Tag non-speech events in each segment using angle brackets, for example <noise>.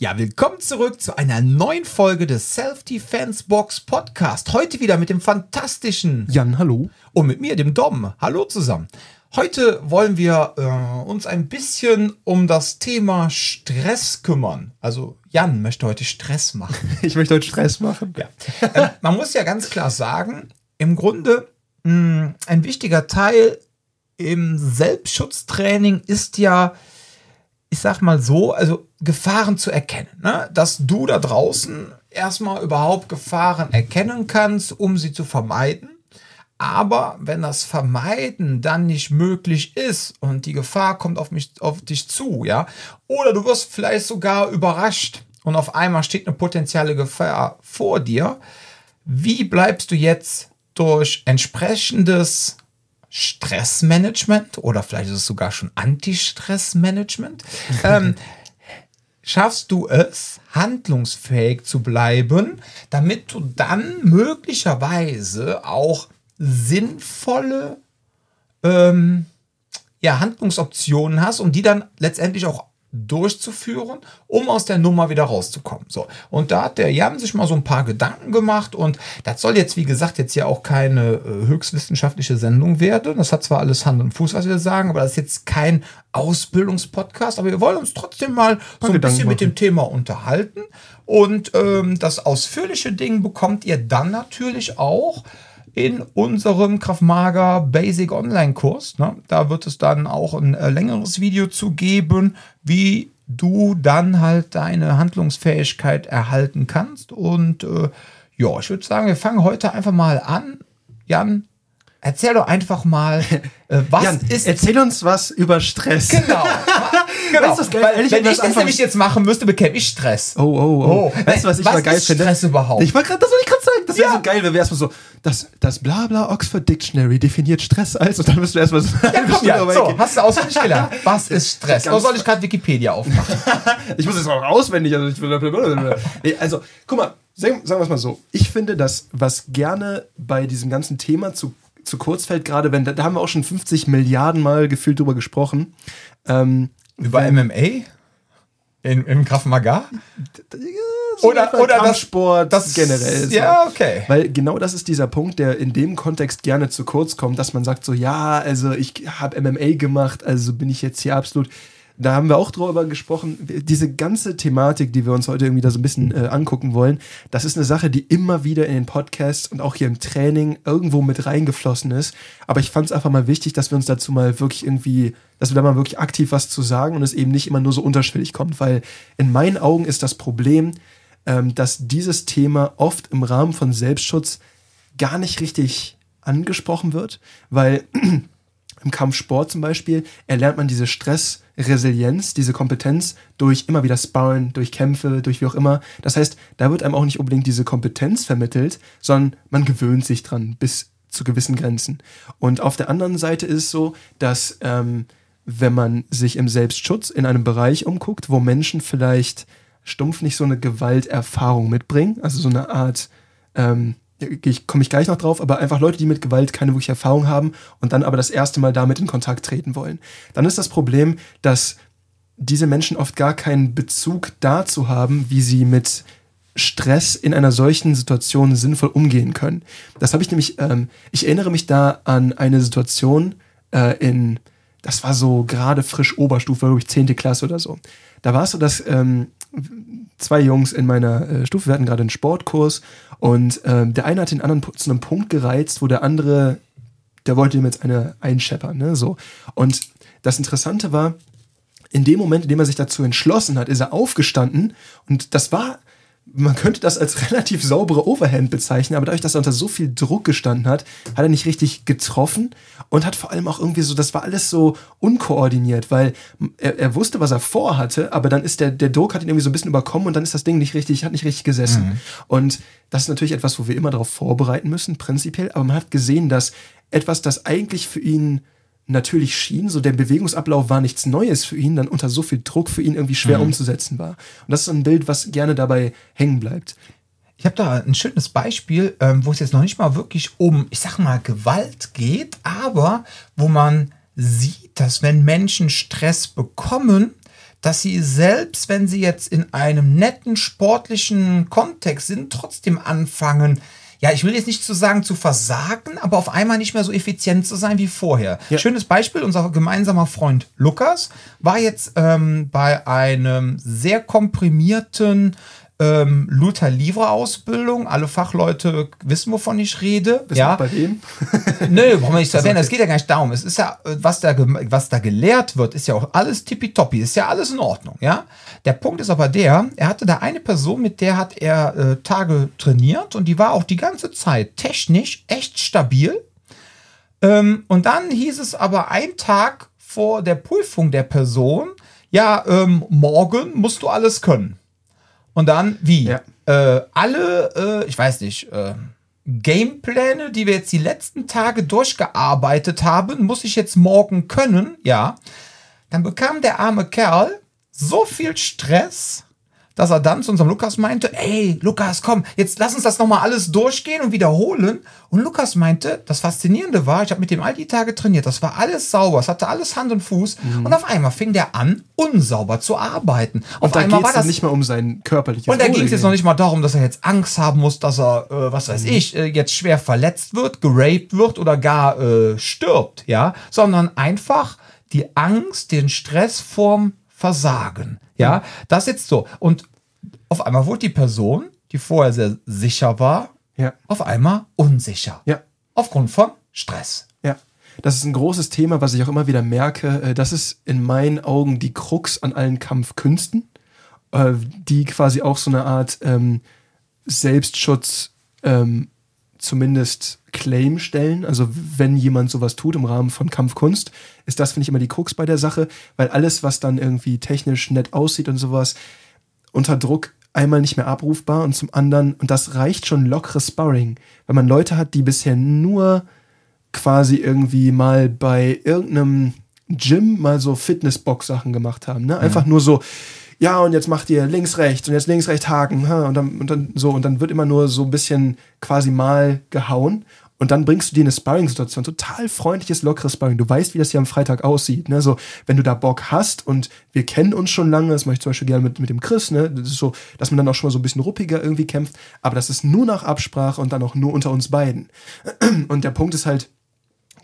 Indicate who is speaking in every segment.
Speaker 1: Ja, willkommen zurück zu einer neuen Folge des Self-Defense Box Podcast. Heute wieder mit dem fantastischen
Speaker 2: Jan, hallo.
Speaker 1: Und mit mir, dem Dom. Hallo zusammen. Heute wollen wir äh, uns ein bisschen um das Thema Stress kümmern. Also Jan möchte heute Stress machen. <laughs>
Speaker 2: Ich möchte heute Stress machen.
Speaker 1: Ja. äh, man muss ja ganz klar sagen, im Grunde mh, ein wichtiger Teil im Selbstschutztraining ist ja ich sag mal so, also Gefahren zu erkennen. Ne? Dass du da draußen erstmal überhaupt Gefahren erkennen kannst, um sie zu vermeiden. Aber wenn das Vermeiden dann nicht möglich ist und die Gefahr kommt auf, mich, auf dich zu, ja, oder du wirst vielleicht sogar überrascht und auf einmal steht eine potenzielle Gefahr vor dir, wie bleibst du jetzt durch entsprechendes Stressmanagement oder vielleicht ist es sogar schon Anti-Stressmanagement. ähm, <laughs> schaffst du es, handlungsfähig zu bleiben, damit du dann möglicherweise auch sinnvolle ähm, ja, Handlungsoptionen hast und die dann letztendlich auch durchzuführen, um aus der Nummer wieder rauszukommen. So. Und da hat der Jan sich mal so ein paar Gedanken gemacht und das soll jetzt, wie gesagt, jetzt ja auch keine äh, höchstwissenschaftliche Sendung werden. Das hat zwar alles Hand und Fuß, was wir sagen, aber das ist jetzt kein Ausbildungspodcast, aber wir wollen uns trotzdem mal so ein bisschen mit dem Thema unterhalten. Und ähm, das ausführliche Ding bekommt ihr dann natürlich auch in unserem Kraftmager Basic Online Kurs. Ne? Da wird es dann auch ein äh, längeres Video zu geben, wie du dann halt deine Handlungsfähigkeit erhalten kannst. Und äh, ja, ich würde sagen, wir fangen heute einfach mal an. Jan, erzähl doch einfach mal, <laughs>
Speaker 2: äh, was Jan, ist. Erzähl uns was über Stress.
Speaker 1: Genau. <laughs> genau. Weißt du, Weil, wenn ich das nämlich jetzt machen müsste, bekäme ich Stress.
Speaker 2: Oh, oh, oh. oh. Weißt du, was ich was mal geil finde?
Speaker 1: Stress überhaupt?
Speaker 2: Ich wollte gerade, das wollte ich gerade. Das wäre ja. so geil, wenn wir erstmal so, das, das Blabla Oxford Dictionary definiert Stress als, und dann müssen wir erstmal so.
Speaker 1: Ja, komm, ja, so, hast du auswendig gelernt. Was ist Stress? Oder soll ich gerade Wikipedia aufmachen? <laughs>
Speaker 2: ich muss es auch auswendig, also ich, also, guck mal, sagen, sagen wir es mal so. Ich finde, dass was gerne bei diesem ganzen Thema zu, zu kurz fällt, gerade wenn, da, da haben wir auch schon 50 Milliarden Mal gefühlt drüber gesprochen.
Speaker 1: Ähm, Über wenn, MMA? In, Im Krav Maga?
Speaker 2: So oder oder Kampfsport das, das generell.
Speaker 1: So. Ja, okay.
Speaker 2: Weil genau das ist dieser Punkt, der in dem Kontext gerne zu kurz kommt, dass man sagt so, ja, also ich habe MMA gemacht, also bin ich jetzt hier absolut da haben wir auch drüber gesprochen, diese ganze Thematik, die wir uns heute irgendwie da so ein bisschen äh, angucken wollen, das ist eine Sache, die immer wieder in den Podcasts und auch hier im Training irgendwo mit reingeflossen ist. Aber ich fand es einfach mal wichtig, dass wir uns dazu mal wirklich irgendwie, dass wir da mal wirklich aktiv was zu sagen und es eben nicht immer nur so unterschwellig kommt, weil in meinen Augen ist das Problem, ähm, dass dieses Thema oft im Rahmen von Selbstschutz gar nicht richtig angesprochen wird, weil <clears throat> im Kampfsport zum Beispiel erlernt man diese Stressresilienz, diese Kompetenz durch immer wieder Sparren, durch Kämpfe, durch wie auch immer. Das heißt, da wird einem auch nicht unbedingt diese Kompetenz vermittelt, sondern man gewöhnt sich dran bis zu gewissen Grenzen. Und auf der anderen Seite ist es so, dass ähm, wenn man sich im Selbstschutz in einem Bereich umguckt, wo Menschen vielleicht stumpf nicht so eine Gewalterfahrung mitbringen, also so eine Art ähm, ich komme ich gleich noch drauf, aber einfach Leute, die mit Gewalt keine wirkliche Erfahrung haben und dann aber das erste Mal damit in Kontakt treten wollen. Dann ist das Problem, dass diese Menschen oft gar keinen Bezug dazu haben, wie sie mit Stress in einer solchen Situation sinnvoll umgehen können. Das habe ich nämlich, ähm, ich erinnere mich da an eine Situation äh, in, das war so gerade frisch Oberstufe, glaube ich, 10. Klasse oder so. Da war es so, dass ähm, zwei Jungs in meiner äh, Stufe, wir hatten gerade einen Sportkurs und ähm, der eine hat den anderen zu einem Punkt gereizt, wo der andere, der wollte ihm jetzt eine einscheppern, ne, so. Und das Interessante war, in dem Moment, in dem er sich dazu entschlossen hat, ist er aufgestanden und das war man könnte das als <laughs> relativ saubere Overhand bezeichnen, aber dadurch, dass er unter so viel Druck gestanden hat, hat er nicht richtig getroffen und hat vor allem auch irgendwie so, das war alles so unkoordiniert, weil er, er wusste, was er vorhatte, aber dann ist der, der Druck hat ihn irgendwie so ein bisschen überkommen und dann ist das Ding nicht richtig, hat nicht richtig gesessen. Mhm. Und das ist natürlich etwas, wo wir immer darauf vorbereiten müssen, prinzipiell, aber man hat gesehen, dass etwas, das eigentlich für ihn natürlich schien, so der Bewegungsablauf war nichts Neues für ihn, dann unter so viel Druck für ihn irgendwie schwer mhm. umzusetzen war. Und das ist ein Bild, was gerne dabei hängen bleibt.
Speaker 1: Ich habe da ein schönes Beispiel, ähm, wo es jetzt noch nicht mal wirklich um, ich sag mal, Gewalt geht, aber wo man sieht, dass wenn Menschen Stress bekommen, dass sie selbst, wenn sie jetzt in einem netten sportlichen Kontext sind, trotzdem anfangen, ja, ich will jetzt nicht zu sagen zu versagen, aber auf einmal nicht mehr so effizient zu sein wie vorher. Ja. Schönes Beispiel, unser gemeinsamer Freund Lukas war jetzt ähm, bei einem sehr komprimierten ähm, Luther Livre Ausbildung. Alle Fachleute wissen, wovon ich rede.
Speaker 2: Bist ja. bei wem? <laughs>
Speaker 1: Nö, brauchen wir nicht zu erwähnen. Es geht ja gar nicht darum. Es ist ja, was da, was da gelehrt wird, ist ja auch alles tippitoppi. Ist ja alles in Ordnung, ja. Der Punkt ist aber der, er hatte da eine Person, mit der hat er äh, Tage trainiert und die war auch die ganze Zeit technisch echt stabil. Ähm, und dann hieß es aber ein Tag vor der Prüfung der Person, ja, ähm, morgen musst du alles können. Und dann, wie? Ja. Äh, alle, äh, ich weiß nicht, äh, Gamepläne, die wir jetzt die letzten Tage durchgearbeitet haben, muss ich jetzt morgen können, ja. Dann bekam der arme Kerl so viel Stress, dass er dann zu unserem Lukas meinte, ey, Lukas, komm, jetzt lass uns das nochmal alles durchgehen und wiederholen. Und Lukas meinte, das Faszinierende war, ich habe mit dem all die Tage trainiert, das war alles sauber, es hatte alles Hand und Fuß. Mhm. Und auf einmal fing der an, unsauber zu arbeiten.
Speaker 2: Und auf da geht es nicht mehr um sein körperliches
Speaker 1: Und da ging es jetzt noch nicht mal darum, dass er jetzt Angst haben muss, dass er, äh, was weiß mhm. ich, äh, jetzt schwer verletzt wird, geraped wird oder gar äh, stirbt, ja, sondern einfach die Angst, den Stress vorm Versagen. Ja, das jetzt so. Und auf einmal wurde die Person, die vorher sehr sicher war, ja. auf einmal unsicher.
Speaker 2: Ja.
Speaker 1: Aufgrund von Stress.
Speaker 2: Ja. Das ist ein großes Thema, was ich auch immer wieder merke. Äh, das ist in meinen Augen die Krux an allen Kampfkünsten, äh, die quasi auch so eine Art ähm, Selbstschutz ähm, zumindest Claim stellen. Also wenn jemand sowas tut im Rahmen von Kampfkunst, ist das, finde ich, immer die Krux bei der Sache, weil alles, was dann irgendwie technisch nett aussieht und sowas, unter Druck einmal nicht mehr abrufbar und zum anderen, und das reicht schon lockeres Sparring, wenn man Leute hat, die bisher nur quasi irgendwie mal bei irgendeinem Gym mal so Fitnessbox-Sachen gemacht haben. Ne? Einfach mhm. nur so, ja, und jetzt macht ihr links, rechts und jetzt links, rechts Haken, und dann, und dann so, und dann wird immer nur so ein bisschen quasi mal gehauen. Und dann bringst du dir eine Sparring-Situation, total freundliches, lockeres Sparring. Du weißt, wie das hier am Freitag aussieht. Ne? So, wenn du da Bock hast und wir kennen uns schon lange, das mache ich zum Beispiel gerne mit, mit dem Chris, ne? Das ist so, dass man dann auch schon mal so ein bisschen ruppiger irgendwie kämpft. Aber das ist nur nach Absprache und dann auch nur unter uns beiden. Und der Punkt ist halt,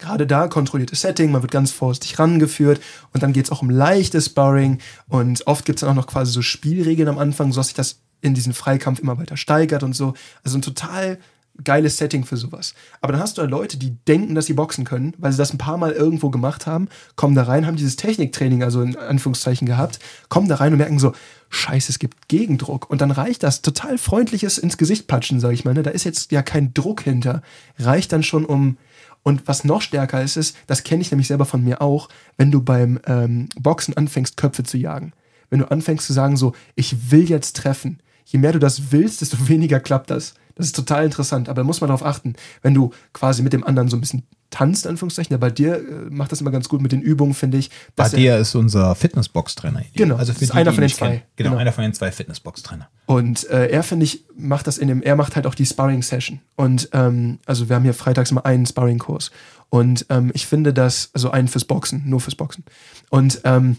Speaker 2: gerade da kontrolliertes Setting, man wird ganz vorsichtig rangeführt und dann geht es auch um leichtes Sparring und oft gibt es dann auch noch quasi so Spielregeln am Anfang, sodass sich das in diesem Freikampf immer weiter steigert und so. Also ein total geiles Setting für sowas. Aber dann hast du da Leute, die denken, dass sie boxen können, weil sie das ein paar Mal irgendwo gemacht haben, kommen da rein, haben dieses Techniktraining, also in Anführungszeichen gehabt, kommen da rein und merken so, scheiße, es gibt Gegendruck. Und dann reicht das total freundliches ins Gesicht patschen, sag ich mal. Ne? Da ist jetzt ja kein Druck hinter. Reicht dann schon um und was noch stärker ist, ist, das kenne ich nämlich selber von mir auch, wenn du beim ähm, Boxen anfängst, Köpfe zu jagen. Wenn du anfängst zu sagen, so, ich will jetzt treffen. Je mehr du das willst, desto <laughs> weniger klappt das. Das ist total interessant, aber da muss man darauf achten, wenn du quasi mit dem anderen so ein bisschen tanzt, Anführungszeichen. Ja, bei dir äh, macht das immer ganz gut mit den Übungen, finde ich.
Speaker 1: Bei dir ist unser Fitnessbox-Trainer.
Speaker 2: Genau, also für ist die, einer von den zwei.
Speaker 1: Genau, genau, einer von den zwei Fitnessbox-Trainer.
Speaker 2: Und äh, er, finde ich, macht das in dem, er macht halt auch die Sparring-Session. Und ähm, also wir haben hier freitags immer einen Sparring-Kurs. Und ähm, ich finde das, also einen fürs Boxen, nur fürs Boxen. Und ähm,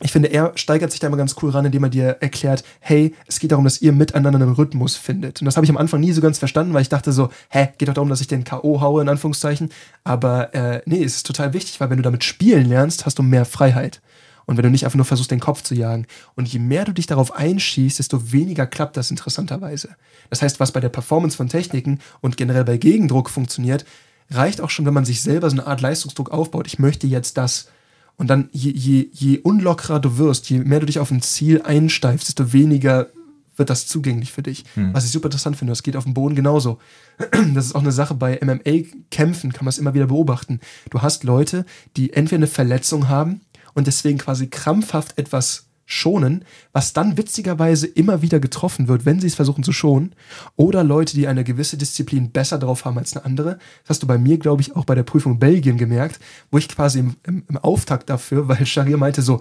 Speaker 2: ich finde, er steigert sich da immer ganz cool ran, indem er dir erklärt, hey, es geht darum, dass ihr miteinander einen Rhythmus findet. Und das habe ich am Anfang nie so ganz verstanden, weil ich dachte so, hä, geht doch darum, dass ich den K.O. haue, in Anführungszeichen. Aber äh, nee, es ist total wichtig, weil wenn du damit spielen lernst, hast du mehr Freiheit. Und wenn du nicht einfach nur versuchst, den Kopf zu jagen. Und je mehr du dich darauf einschießt, desto weniger klappt das interessanterweise. Das heißt, was bei der Performance von Techniken und generell bei Gegendruck funktioniert, reicht auch schon, wenn man sich selber so eine Art Leistungsdruck aufbaut. Ich möchte jetzt das und dann, je, je, je unlockerer du wirst, je mehr du dich auf ein Ziel einsteifst, desto weniger wird das zugänglich für dich. Hm. Was ich super interessant finde, das geht auf dem Boden genauso. Das ist auch eine Sache bei MMA-Kämpfen, kann man es immer wieder beobachten. Du hast Leute, die entweder eine Verletzung haben und deswegen quasi krampfhaft etwas schonen, was dann witzigerweise immer wieder getroffen wird, wenn sie es versuchen zu schonen. Oder Leute, die eine gewisse Disziplin besser drauf haben als eine andere. Das hast du bei mir, glaube ich, auch bei der Prüfung Belgien gemerkt, wo ich quasi im, im, im Auftakt dafür, weil Sharia meinte so,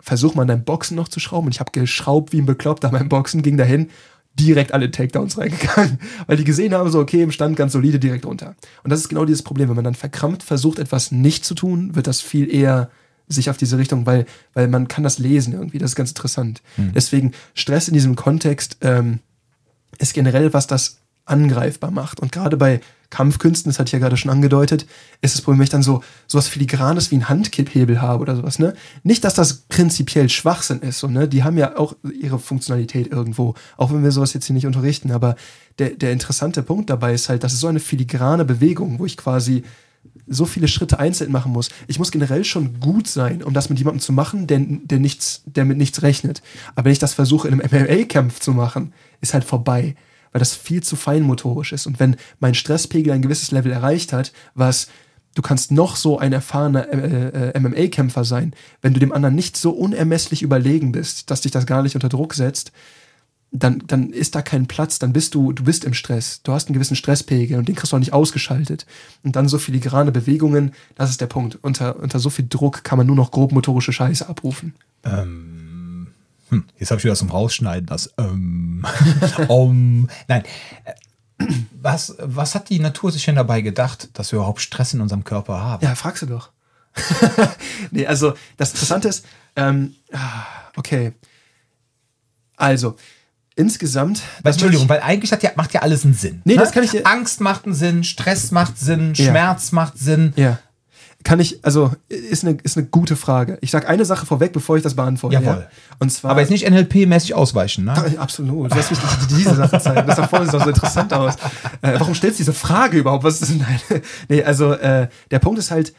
Speaker 2: versuch mal dein Boxen noch zu schrauben. Und ich habe geschraubt wie ein Bekloppter beim Boxen, ging dahin, direkt alle Takedowns <laughs> reingegangen, weil die gesehen haben, so, okay, im Stand ganz solide, direkt runter. Und das ist genau dieses Problem. Wenn man dann verkrampft versucht, etwas nicht zu tun, wird das viel eher sich auf diese Richtung, weil, weil man kann das lesen irgendwie. Das ist ganz interessant. Deswegen Stress in diesem Kontext ähm, ist generell was, das angreifbar macht. Und gerade bei Kampfkünsten, das hatte ich ja gerade schon angedeutet, ist das Problem, wenn ich dann so sowas Filigranes wie ein Handkipphebel habe oder sowas, ne? Nicht, dass das prinzipiell Schwachsinn ist, so, ne? Die haben ja auch ihre Funktionalität irgendwo, auch wenn wir sowas jetzt hier nicht unterrichten, aber der, der interessante Punkt dabei ist halt, das ist so eine filigrane Bewegung, wo ich quasi so viele Schritte einzeln machen muss. Ich muss generell schon gut sein, um das mit jemandem zu machen, der, der, nichts, der mit nichts rechnet. Aber wenn ich das versuche, in einem MMA-Kampf zu machen, ist halt vorbei weil das viel zu feinmotorisch ist. Und wenn mein Stresspegel ein gewisses Level erreicht hat, was du kannst noch so ein erfahrener äh, äh, MMA-Kämpfer sein, wenn du dem anderen nicht so unermesslich überlegen bist, dass dich das gar nicht unter Druck setzt, dann, dann ist da kein Platz, dann bist du, du bist im Stress. Du hast einen gewissen Stresspegel und den kriegst du auch nicht ausgeschaltet. Und dann so filigrane Bewegungen, das ist der Punkt. Unter, unter so viel Druck kann man nur noch grobmotorische Scheiße abrufen.
Speaker 1: Ähm, hm, jetzt habe ich wieder zum Rausschneiden das. Ähm, <laughs> um, nein. Was, was hat die Natur sich denn dabei gedacht, dass wir überhaupt Stress in unserem Körper haben?
Speaker 2: Ja, fragst du doch. <laughs> nee, also das Interessante ist, ähm, okay. Also, insgesamt.
Speaker 1: Weil, Entschuldigung, weil eigentlich hat ja, macht ja alles einen Sinn.
Speaker 2: Nee, ne? das kann ich.
Speaker 1: Angst macht einen Sinn, Stress macht Sinn, ja. Schmerz macht Sinn.
Speaker 2: Ja. Kann ich, also ist eine, ist eine gute Frage. Ich sage eine Sache vorweg, bevor ich das beantworte.
Speaker 1: Jawohl. Ja?
Speaker 2: Und zwar,
Speaker 1: Aber jetzt nicht NLP-mäßig ausweichen, ne? <laughs>
Speaker 2: Absolut. Lass mich diese Sache zeigen. Das sieht doch so interessant aus. Äh, warum stellst du diese Frage überhaupt? Was ist denn nein? nee, also äh, der Punkt ist halt,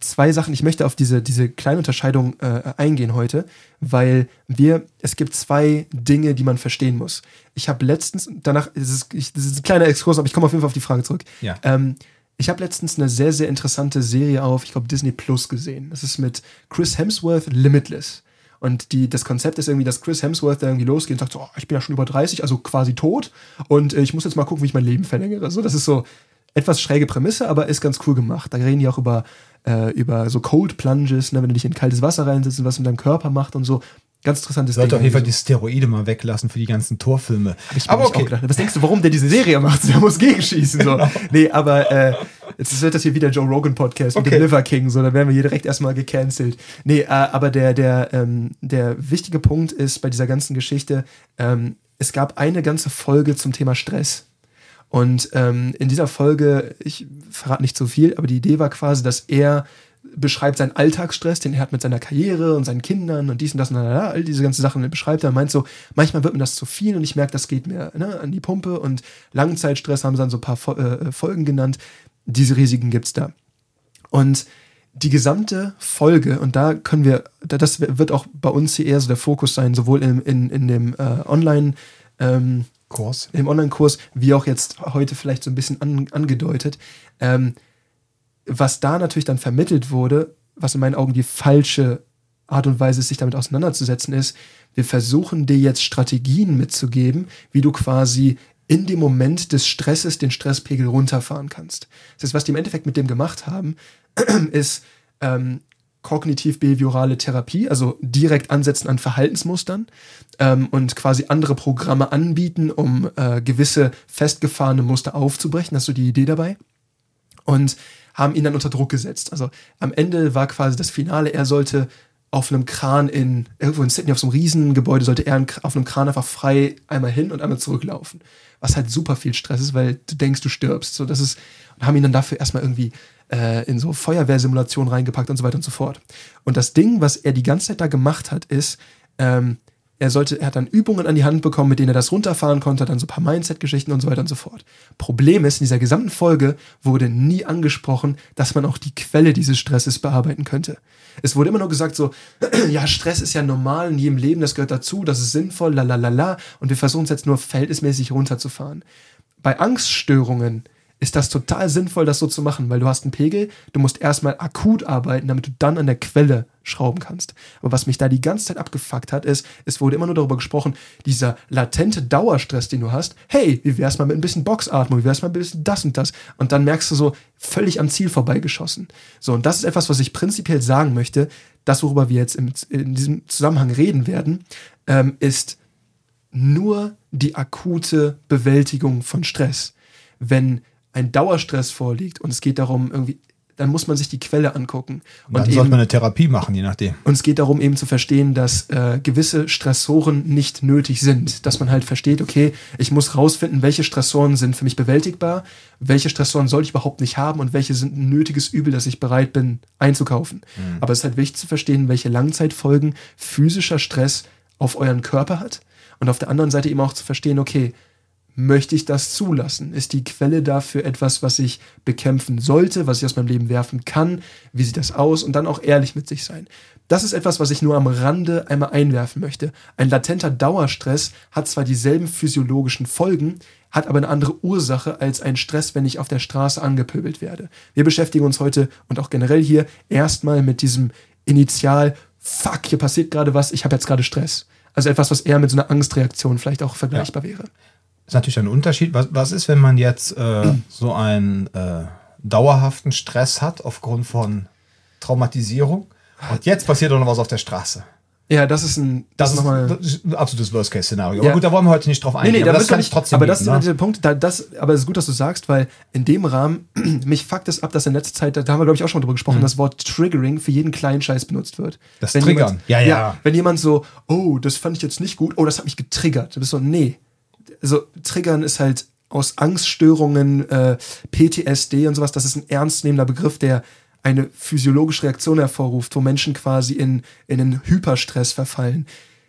Speaker 2: zwei Sachen. Ich möchte auf diese, diese kleine Unterscheidung äh, eingehen heute, weil wir, es gibt zwei Dinge, die man verstehen muss. Ich habe letztens, danach, das ist, ich, das ist ein kleiner Exkurs, aber ich komme auf jeden Fall auf die Frage zurück.
Speaker 1: Ja.
Speaker 2: Ähm, ich habe letztens eine sehr, sehr interessante Serie auf, ich glaube, Disney Plus gesehen. Das ist mit Chris Hemsworth Limitless. Und die, das Konzept ist irgendwie, dass Chris Hemsworth da irgendwie losgeht und sagt so, oh, ich bin ja schon über 30, also quasi tot. Und äh, ich muss jetzt mal gucken, wie ich mein Leben verlängere. So, das ist so etwas schräge Prämisse, aber ist ganz cool gemacht. Da reden die auch über, äh, über so Cold Plunges, ne, wenn du dich in kaltes Wasser reinsetzt und was mit deinem Körper macht und so. Ganz interessantes
Speaker 1: Ding. Sollte auf jeden Fall die Steroide mal weglassen für die ganzen Torfilme.
Speaker 2: aber okay. Was denkst du, warum der diese Serie macht? Der muss gegenschießen. So. genau. Nee, aber äh, jetzt wird das hier wieder Joe Rogan Podcast okay. mit dem Liver King. So, da werden wir hier direkt erstmal gecancelt. Nee, äh, aber der, der, ähm, der wichtige Punkt ist bei dieser ganzen Geschichte, ähm, es gab eine ganze Folge zum Thema Stress. Und ähm, in dieser Folge, ich verrate nicht zu viel, aber die Idee war quasi, dass er beschreibt seinen Alltagsstress, den er hat mit seiner Karriere und seinen Kindern und dies und das und da, all diese ganzen Sachen beschreibt er. meint so, manchmal wird mir das zu viel und ich merke, das geht mir ne, an die Pumpe und Langzeitstress haben sie dann so ein paar äh, Folgen genannt. Diese Risiken gibt es da. Und die gesamte Folge, und da können wir, das wird auch bei uns hier eher so der Fokus sein, sowohl in, in, in dem äh, Online- ähm, Kurs. Im Online-Kurs, wie auch jetzt heute vielleicht so ein bisschen an, angedeutet. Ähm, was da natürlich dann vermittelt wurde, was in meinen Augen die falsche Art und Weise ist, sich damit auseinanderzusetzen, ist, wir versuchen dir jetzt Strategien mitzugeben, wie du quasi in dem Moment des Stresses den Stresspegel runterfahren kannst. Das heißt, was die im Endeffekt mit dem gemacht haben, <clears throat> ist ähm, kognitiv-behaviorale Therapie, also direkt ansetzen an Verhaltensmustern ähm, und quasi andere Programme anbieten, um äh, gewisse festgefahrene Muster aufzubrechen. Das ist so die Idee dabei. Und haben ihn dann unter Druck gesetzt. Also am Ende war quasi das Finale, er sollte auf einem Kran in, irgendwo in Sydney, auf so einem Riesengebäude, sollte er auf einem Kran einfach frei einmal hin und einmal zurücklaufen. Was halt super viel Stress ist, weil du denkst, du stirbst. So, das ist, und haben ihn dann dafür erstmal irgendwie äh, in so Feuerwehrsimulationen reingepackt und so weiter und so fort. Und das Ding, was er die ganze Zeit da gemacht hat, ist, ähm, er sollte, er hat dann Übungen an die Hand bekommen, mit denen er das runterfahren konnte, dann so ein paar Mindset-Geschichten und so weiter und so fort. Problem ist, in dieser gesamten Folge wurde nie angesprochen, dass man auch die Quelle dieses Stresses bearbeiten könnte. Es wurde immer nur gesagt so, <clears throat> ja, Stress ist ja normal in jedem Leben, das gehört dazu, das ist sinnvoll, la la la la, und wir versuchen es jetzt nur verhältnismäßig runterzufahren. Bei Angststörungen ist das total sinnvoll, das so zu machen, weil du hast einen Pegel, du musst erstmal akut arbeiten, damit du dann an der Quelle schrauben kannst. Aber was mich da die ganze Zeit abgefuckt hat, ist, es wurde immer nur darüber gesprochen, dieser latente Dauerstress, den du hast, hey, wie wär's mal mit ein bisschen Boxatmung, wie wär's mal mit ein bisschen das und das? Und dann merkst du so, völlig am Ziel vorbeigeschossen. So, und das ist etwas, was ich prinzipiell sagen möchte, das, worüber wir jetzt im, in diesem Zusammenhang reden werden, ähm, ist nur die akute Bewältigung von Stress. Wenn ein Dauerstress vorliegt und es geht darum, irgendwie dann muss man sich die Quelle angucken.
Speaker 1: Und dann sollte man eine Therapie machen, je nachdem.
Speaker 2: Und es geht darum, eben zu verstehen, dass äh, gewisse Stressoren nicht nötig sind. Dass man halt versteht, okay, ich muss rausfinden, welche Stressoren sind für mich bewältigbar, welche Stressoren soll ich überhaupt nicht haben und welche sind ein nötiges Übel, das ich bereit bin einzukaufen. Mhm. Aber es ist halt wichtig zu verstehen, welche Langzeitfolgen physischer Stress auf euren Körper hat. Und auf der anderen Seite eben auch zu verstehen, okay, möchte ich das zulassen? Ist die Quelle dafür etwas, was ich bekämpfen sollte, was ich aus meinem Leben werfen kann? Wie sieht das aus? Und dann auch ehrlich mit sich sein. Das ist etwas, was ich nur am Rande einmal einwerfen möchte. Ein latenter Dauerstress hat zwar dieselben physiologischen Folgen, hat aber eine andere Ursache als ein Stress, wenn ich auf der Straße angepöbelt werde. Wir beschäftigen uns heute und auch generell hier erstmal mit diesem Initial, fuck, hier passiert gerade was, ich habe jetzt gerade Stress. Also etwas, was eher mit so einer Angstreaktion vielleicht auch vergleichbar ja. wäre
Speaker 1: ist natürlich ein Unterschied. Was, was ist, wenn man jetzt äh, <clears throat> so einen äh, dauerhaften Stress hat aufgrund von Traumatisierung und jetzt passiert doch noch was auf der Straße?
Speaker 2: Ja, das ist ein,
Speaker 1: das, das ist, nochmal, ein absolutes Worst-Case-Szenario. Ja. Aber gut, da wollen wir heute nicht drauf eingehen. Nee, nee, aber das kann ich trotzdem.
Speaker 2: Aber bieten, das ist ne? der Punkt. Da, das, aber es ist gut, dass du sagst, weil in dem Rahmen <clears throat> mich fuckt es ab, dass in letzter Zeit, da haben wir glaube ich auch schon drüber gesprochen, mhm. das Wort Triggering für jeden kleinen Scheiß benutzt wird.
Speaker 1: Das wenn Triggern.
Speaker 2: Jemand, ja, ja, ja. Wenn jemand so, oh, das fand ich jetzt nicht gut, oh, das hat mich getriggert. Du bist so, nee, also Triggern ist halt aus Angststörungen, äh, PTSD und sowas, das ist ein ernstnehmender Begriff, der eine physiologische Reaktion hervorruft, wo Menschen quasi in, in einen Hyperstress verfallen.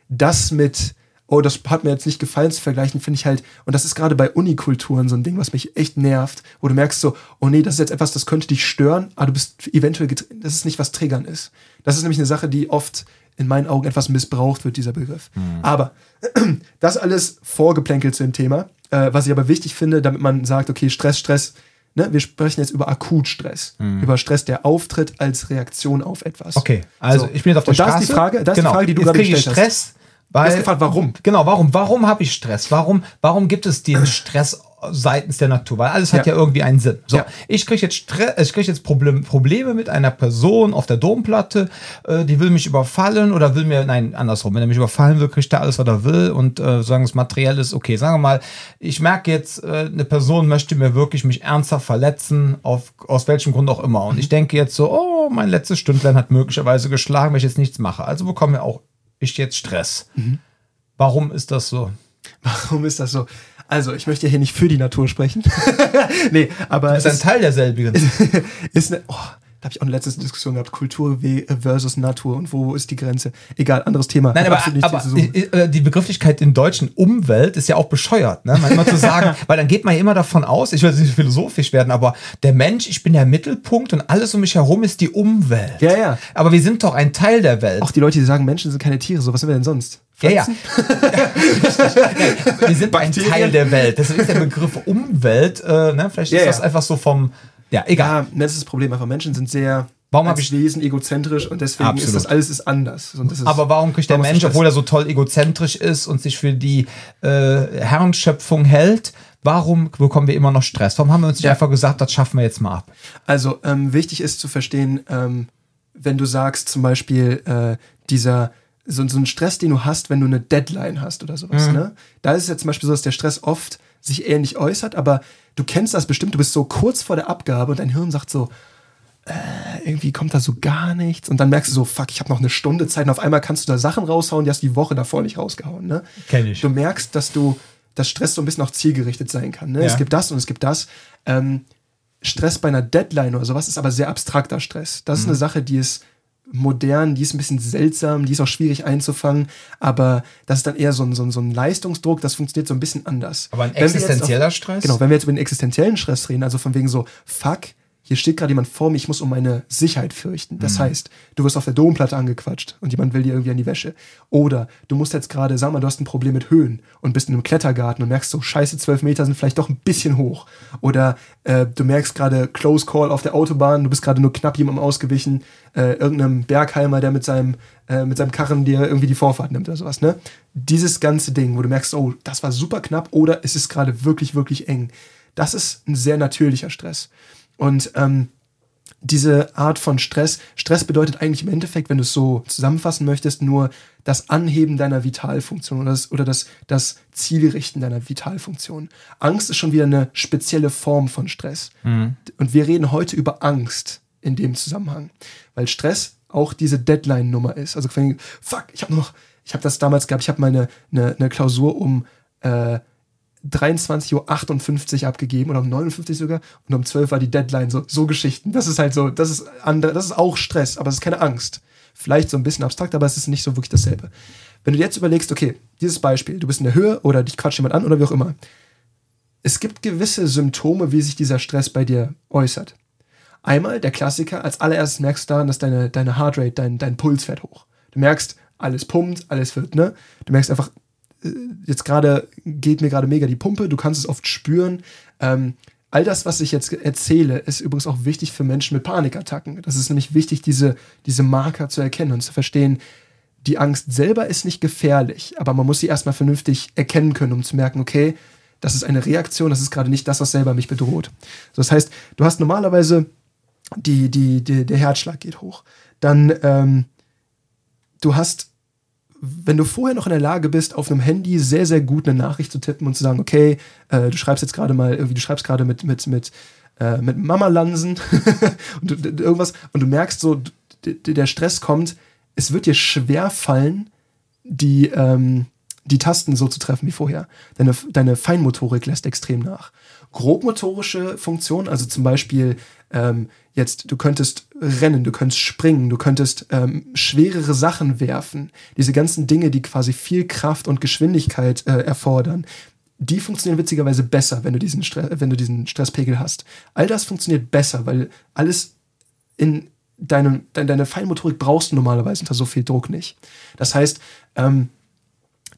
Speaker 2: Das mit, oh, das hat mir jetzt nicht gefallen zu vergleichen, finde ich halt, und das ist gerade bei Unikulturen so ein Ding, was mich echt nervt, wo du merkst so, oh nee, das ist jetzt etwas, das könnte dich stören, aber du bist eventuell, das ist nicht was Triggern ist. Das ist nämlich eine Sache, die oft in meinen Augen etwas missbraucht wird, dieser Begriff. Mhm. Aber <clears throat> das alles vorgeplänkelt zu dem Thema, äh, was ich aber wichtig finde, damit man sagt, okay, Stress, Stress, ne, wir sprechen jetzt über Akutstress, mhm. über Stress, der auftritt als Reaktion auf etwas.
Speaker 1: Okay, also so. ich bin jetzt auf der
Speaker 2: Und
Speaker 1: Straße.
Speaker 2: Das ist die Frage, das genau. die Frage, die du gerade gestellt
Speaker 1: Stress,
Speaker 2: hast.
Speaker 1: Weil, du gefragt, warum? Genau, warum? Warum habe ich Stress? Warum, warum gibt es den Stress seitens der Natur? Weil alles hat ja, ja irgendwie einen Sinn. So, ja. ich kriege jetzt Stress, ich kriege jetzt Problem, Probleme mit einer Person auf der Domplatte, äh, die will mich überfallen oder will mir, nein, andersrum, wenn er mich überfallen will, kriegt er alles, was er will und äh, sagen es materiell ist, okay, sagen wir mal, ich merke jetzt, äh, eine Person möchte mir wirklich mich ernsthaft verletzen, auf, aus welchem Grund auch immer. Und mhm. ich denke jetzt so, oh, mein letztes Stündlein hat möglicherweise geschlagen, wenn ich jetzt nichts mache. Also bekomme ich auch ich jetzt Stress. Mhm. Warum ist das so? <laughs>
Speaker 2: Warum ist das so? Also, ich möchte ja hier nicht für die Natur sprechen. <laughs> nee, aber.
Speaker 1: Das ist ein Teil derselbigen. <laughs>
Speaker 2: ist eine, oh, da habe ich auch eine letzte Diskussion gehabt, Kultur versus Natur und wo ist die Grenze? Egal, anderes Thema.
Speaker 1: Nein, aber, aber äh, die Begrifflichkeit in deutschen Umwelt ist ja auch bescheuert, ne? Manchmal zu sagen, <laughs> weil dann geht man ja immer davon aus, ich will jetzt nicht philosophisch werden, aber der Mensch, ich bin der Mittelpunkt und alles um mich herum ist die Umwelt.
Speaker 2: Ja, ja.
Speaker 1: Aber wir sind doch ein Teil der Welt.
Speaker 2: Auch die Leute, die sagen, Menschen sind keine Tiere, so was sind wir denn sonst?
Speaker 1: Ja, ja. <laughs> wir sind ein Teil der Welt. Deswegen ist der Begriff Umwelt, äh, ne? vielleicht ist ja, das einfach so vom, ja, egal.
Speaker 2: Ja, das ist das Problem. Einfach Menschen sind sehr
Speaker 1: Warum habe ich
Speaker 2: Wesen egozentrisch und deswegen Absolut. ist das alles ist anders. Ist,
Speaker 1: Aber warum kriegt der Mensch, obwohl er so toll egozentrisch ist und sich für die äh, Herrenschöpfung hält, warum bekommen wir immer noch Stress? Warum haben wir uns nicht ja. einfach gesagt, das schaffen wir jetzt mal ab?
Speaker 2: Also ähm, wichtig ist zu verstehen, ähm, wenn du sagst zum Beispiel äh, dieser so, so ein Stress, den du hast, wenn du eine Deadline hast oder sowas. Mhm. Ne? Da ist es ja zum Beispiel so, dass der Stress oft sich ähnlich äußert, aber du kennst das bestimmt, du bist so kurz vor der Abgabe und dein Hirn sagt so, äh, irgendwie kommt da so gar nichts und dann merkst du so, fuck, ich habe noch eine Stunde Zeit und auf einmal kannst du da Sachen raushauen, die hast die Woche davor nicht rausgehauen. Ne?
Speaker 1: Kenn ich.
Speaker 2: Du merkst, dass du, dass Stress so ein bisschen auch zielgerichtet sein kann. Ne? Ja. Es gibt das und es gibt das. Ähm, Stress bei einer Deadline oder sowas ist aber sehr abstrakter Stress. Das ist mhm. eine Sache, die ist modern, die ist ein bisschen seltsam, die ist auch schwierig einzufangen, aber das ist dann eher so ein, so ein, so ein Leistungsdruck, das funktioniert so ein bisschen anders.
Speaker 1: Aber ein existenzieller auf, Stress?
Speaker 2: Genau, wenn wir jetzt über den existenziellen Stress reden, also von wegen so, fuck, hier steht gerade jemand vor mir, ich muss um meine Sicherheit fürchten. Das mhm. heißt, du wirst auf der Domplatte angequatscht und jemand will dir irgendwie an die Wäsche. Oder du musst jetzt gerade, sag mal, du hast ein Problem mit Höhen und bist in einem Klettergarten und merkst so, scheiße, zwölf Meter sind vielleicht doch ein bisschen hoch. Oder äh, du merkst gerade Close Call auf der Autobahn, du bist gerade nur knapp jemandem ausgewichen, äh, irgendeinem Bergheimer, der mit seinem, äh, mit seinem Karren dir irgendwie die Vorfahrt nimmt oder sowas. Ne? Dieses ganze Ding, wo du merkst, oh, das war super knapp oder es ist gerade wirklich, wirklich eng. Das ist ein sehr natürlicher Stress. Und ähm, diese Art von Stress, Stress bedeutet eigentlich im Endeffekt, wenn du es so zusammenfassen möchtest, nur das Anheben deiner Vitalfunktion oder das, oder das, das Zielrichten deiner Vitalfunktion. Angst ist schon wieder eine spezielle Form von Stress. Mhm. Und wir reden heute über Angst in dem Zusammenhang. Weil Stress auch diese Deadline-Nummer ist. Also, fuck, ich habe noch, ich habe das damals gehabt, ich habe meine eine, eine Klausur um äh, 23.58 Uhr abgegeben oder um 59 sogar und um 12 war die Deadline. So, so Geschichten. Das ist halt so, das ist andere, das ist auch Stress, aber es ist keine Angst. Vielleicht so ein bisschen abstrakt, aber es ist nicht so wirklich dasselbe. Wenn du jetzt überlegst, okay, dieses Beispiel, du bist in der Höhe oder dich quatscht jemand an oder wie auch immer. Es gibt gewisse Symptome, wie sich dieser Stress bei dir äußert. Einmal der Klassiker, als allererstes merkst du daran, dass deine, deine Heartrate, dein, dein Puls fährt hoch. Du merkst, alles pumpt, alles wird, ne? Du merkst einfach, jetzt gerade geht mir gerade mega die Pumpe, du kannst es oft spüren. Ähm, all das, was ich jetzt erzähle, ist übrigens auch wichtig für Menschen mit Panikattacken. Das ist nämlich wichtig, diese, diese Marker zu erkennen und zu verstehen, die Angst selber ist nicht gefährlich, aber man muss sie erstmal vernünftig erkennen können, um zu merken, okay, das ist eine Reaktion, das ist gerade nicht das, was selber mich bedroht. Das heißt, du hast normalerweise die, die, die der Herzschlag geht hoch. Dann, ähm, du hast, wenn du vorher noch in der Lage bist, auf einem Handy sehr, sehr gut eine Nachricht zu tippen und zu sagen, okay, äh, du schreibst jetzt gerade mal, irgendwie, du schreibst gerade mit, mit, mit, äh, mit Mama Lansen <laughs> und irgendwas und du merkst so, der Stress kommt, es wird dir schwer fallen, die, ähm, die Tasten so zu treffen wie vorher. Deine, deine Feinmotorik lässt extrem nach. Grobmotorische Funktionen, also zum Beispiel ähm, jetzt, du könntest rennen, du könntest springen, du könntest ähm, schwerere Sachen werfen. Diese ganzen Dinge, die quasi viel Kraft und Geschwindigkeit äh, erfordern, die funktionieren witzigerweise besser, wenn du diesen, wenn du diesen Stresspegel hast. All das funktioniert besser, weil alles in deine, deine Feinmotorik brauchst du normalerweise unter so viel Druck nicht. Das heißt, ähm,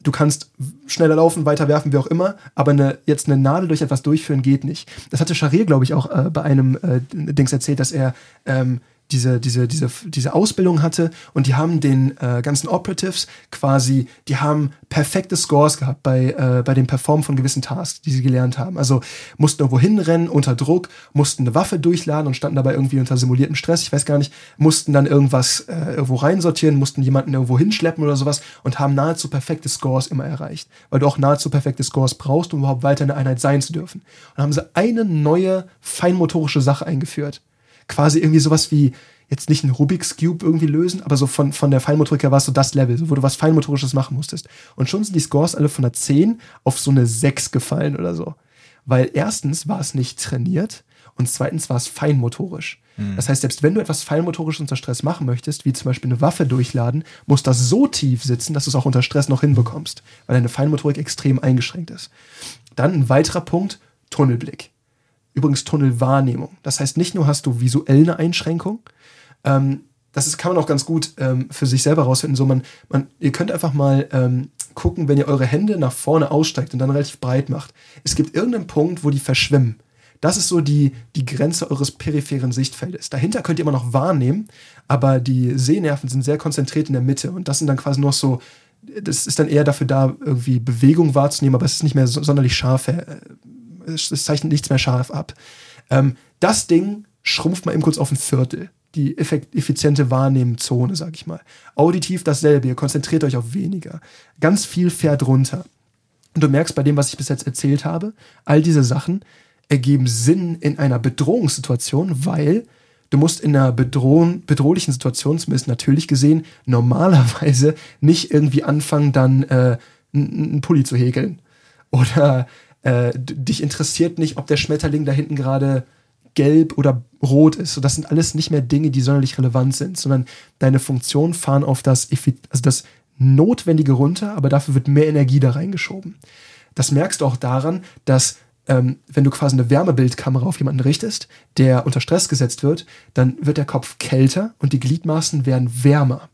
Speaker 2: du kannst schneller laufen, weiter werfen, wie auch immer, aber eine, jetzt eine Nadel durch etwas durchführen geht nicht. Das hatte Charrier, glaube ich, auch äh, bei einem äh, Dings erzählt, dass er ähm, diese, diese, diese, diese Ausbildung hatte und die haben den äh, ganzen Operatives quasi, die haben perfekte Scores gehabt bei, äh, bei dem Performen von gewissen Tasks, die sie gelernt haben. Also mussten irgendwo hinrennen unter Druck, mussten eine Waffe durchladen und standen dabei irgendwie unter simuliertem Stress, ich weiß gar nicht, mussten dann irgendwas äh, irgendwo reinsortieren, mussten jemanden irgendwo hinschleppen oder sowas und haben nahezu perfekte Scores immer erreicht, weil du auch nahezu perfekte Scores brauchst, um überhaupt weiter eine Einheit sein zu dürfen. Und haben sie eine neue feinmotorische Sache eingeführt quasi irgendwie sowas wie jetzt nicht ein Rubik's Cube irgendwie lösen, aber so von, von der Feinmotorik her war es so das Level, so, wo du was Feinmotorisches machen musstest. Und schon sind die Scores alle von einer 10 auf so eine 6 gefallen oder so. Weil erstens war es nicht trainiert und zweitens war es feinmotorisch. Mhm. Das heißt, selbst wenn du etwas feinmotorisch unter Stress machen möchtest, wie zum Beispiel eine Waffe durchladen, muss das so tief sitzen, dass du es auch unter Stress noch hinbekommst, weil deine Feinmotorik extrem eingeschränkt ist. Dann ein weiterer Punkt, Tunnelblick. Übrigens Tunnelwahrnehmung. Das heißt, nicht nur hast du visuell eine Einschränkung, ähm, das ist, kann man auch ganz gut ähm, für sich selber rausfinden. So man, man, ihr könnt einfach mal ähm, gucken, wenn ihr eure Hände nach vorne aussteigt und dann relativ breit macht. Es gibt irgendeinen Punkt, wo die verschwimmen. Das ist so die, die Grenze eures peripheren Sichtfeldes. Dahinter könnt ihr immer noch wahrnehmen, aber die Sehnerven sind sehr konzentriert in der Mitte und das sind dann quasi noch so, das ist dann eher dafür da, irgendwie Bewegung wahrzunehmen, aber es ist nicht mehr so, sonderlich scharf, äh, es, zeichnet nichts mehr scharf ab. Ähm, das Ding schrumpft mal eben kurz auf ein Viertel die effiziente Wahrnehmzone, sag ich mal. Auditiv dasselbe, ihr konzentriert euch auf weniger. Ganz viel fährt runter. Und du merkst bei dem, was ich bis jetzt erzählt habe, all diese Sachen ergeben Sinn in einer Bedrohungssituation, weil du musst in einer bedrohung, bedrohlichen Situation, zumindest natürlich gesehen, normalerweise nicht irgendwie anfangen, dann äh, einen Pulli zu häkeln. Oder äh, dich interessiert nicht, ob der Schmetterling da hinten gerade gelb oder rot ist. So, das sind alles nicht mehr Dinge, die sonderlich relevant sind, sondern deine Funktionen fahren auf das, also das Notwendige runter, aber dafür wird mehr Energie da reingeschoben. Das merkst du auch daran, dass ähm, wenn du quasi eine Wärmebildkamera auf jemanden richtest, der unter Stress gesetzt wird, dann wird der Kopf kälter und die Gliedmaßen werden wärmer.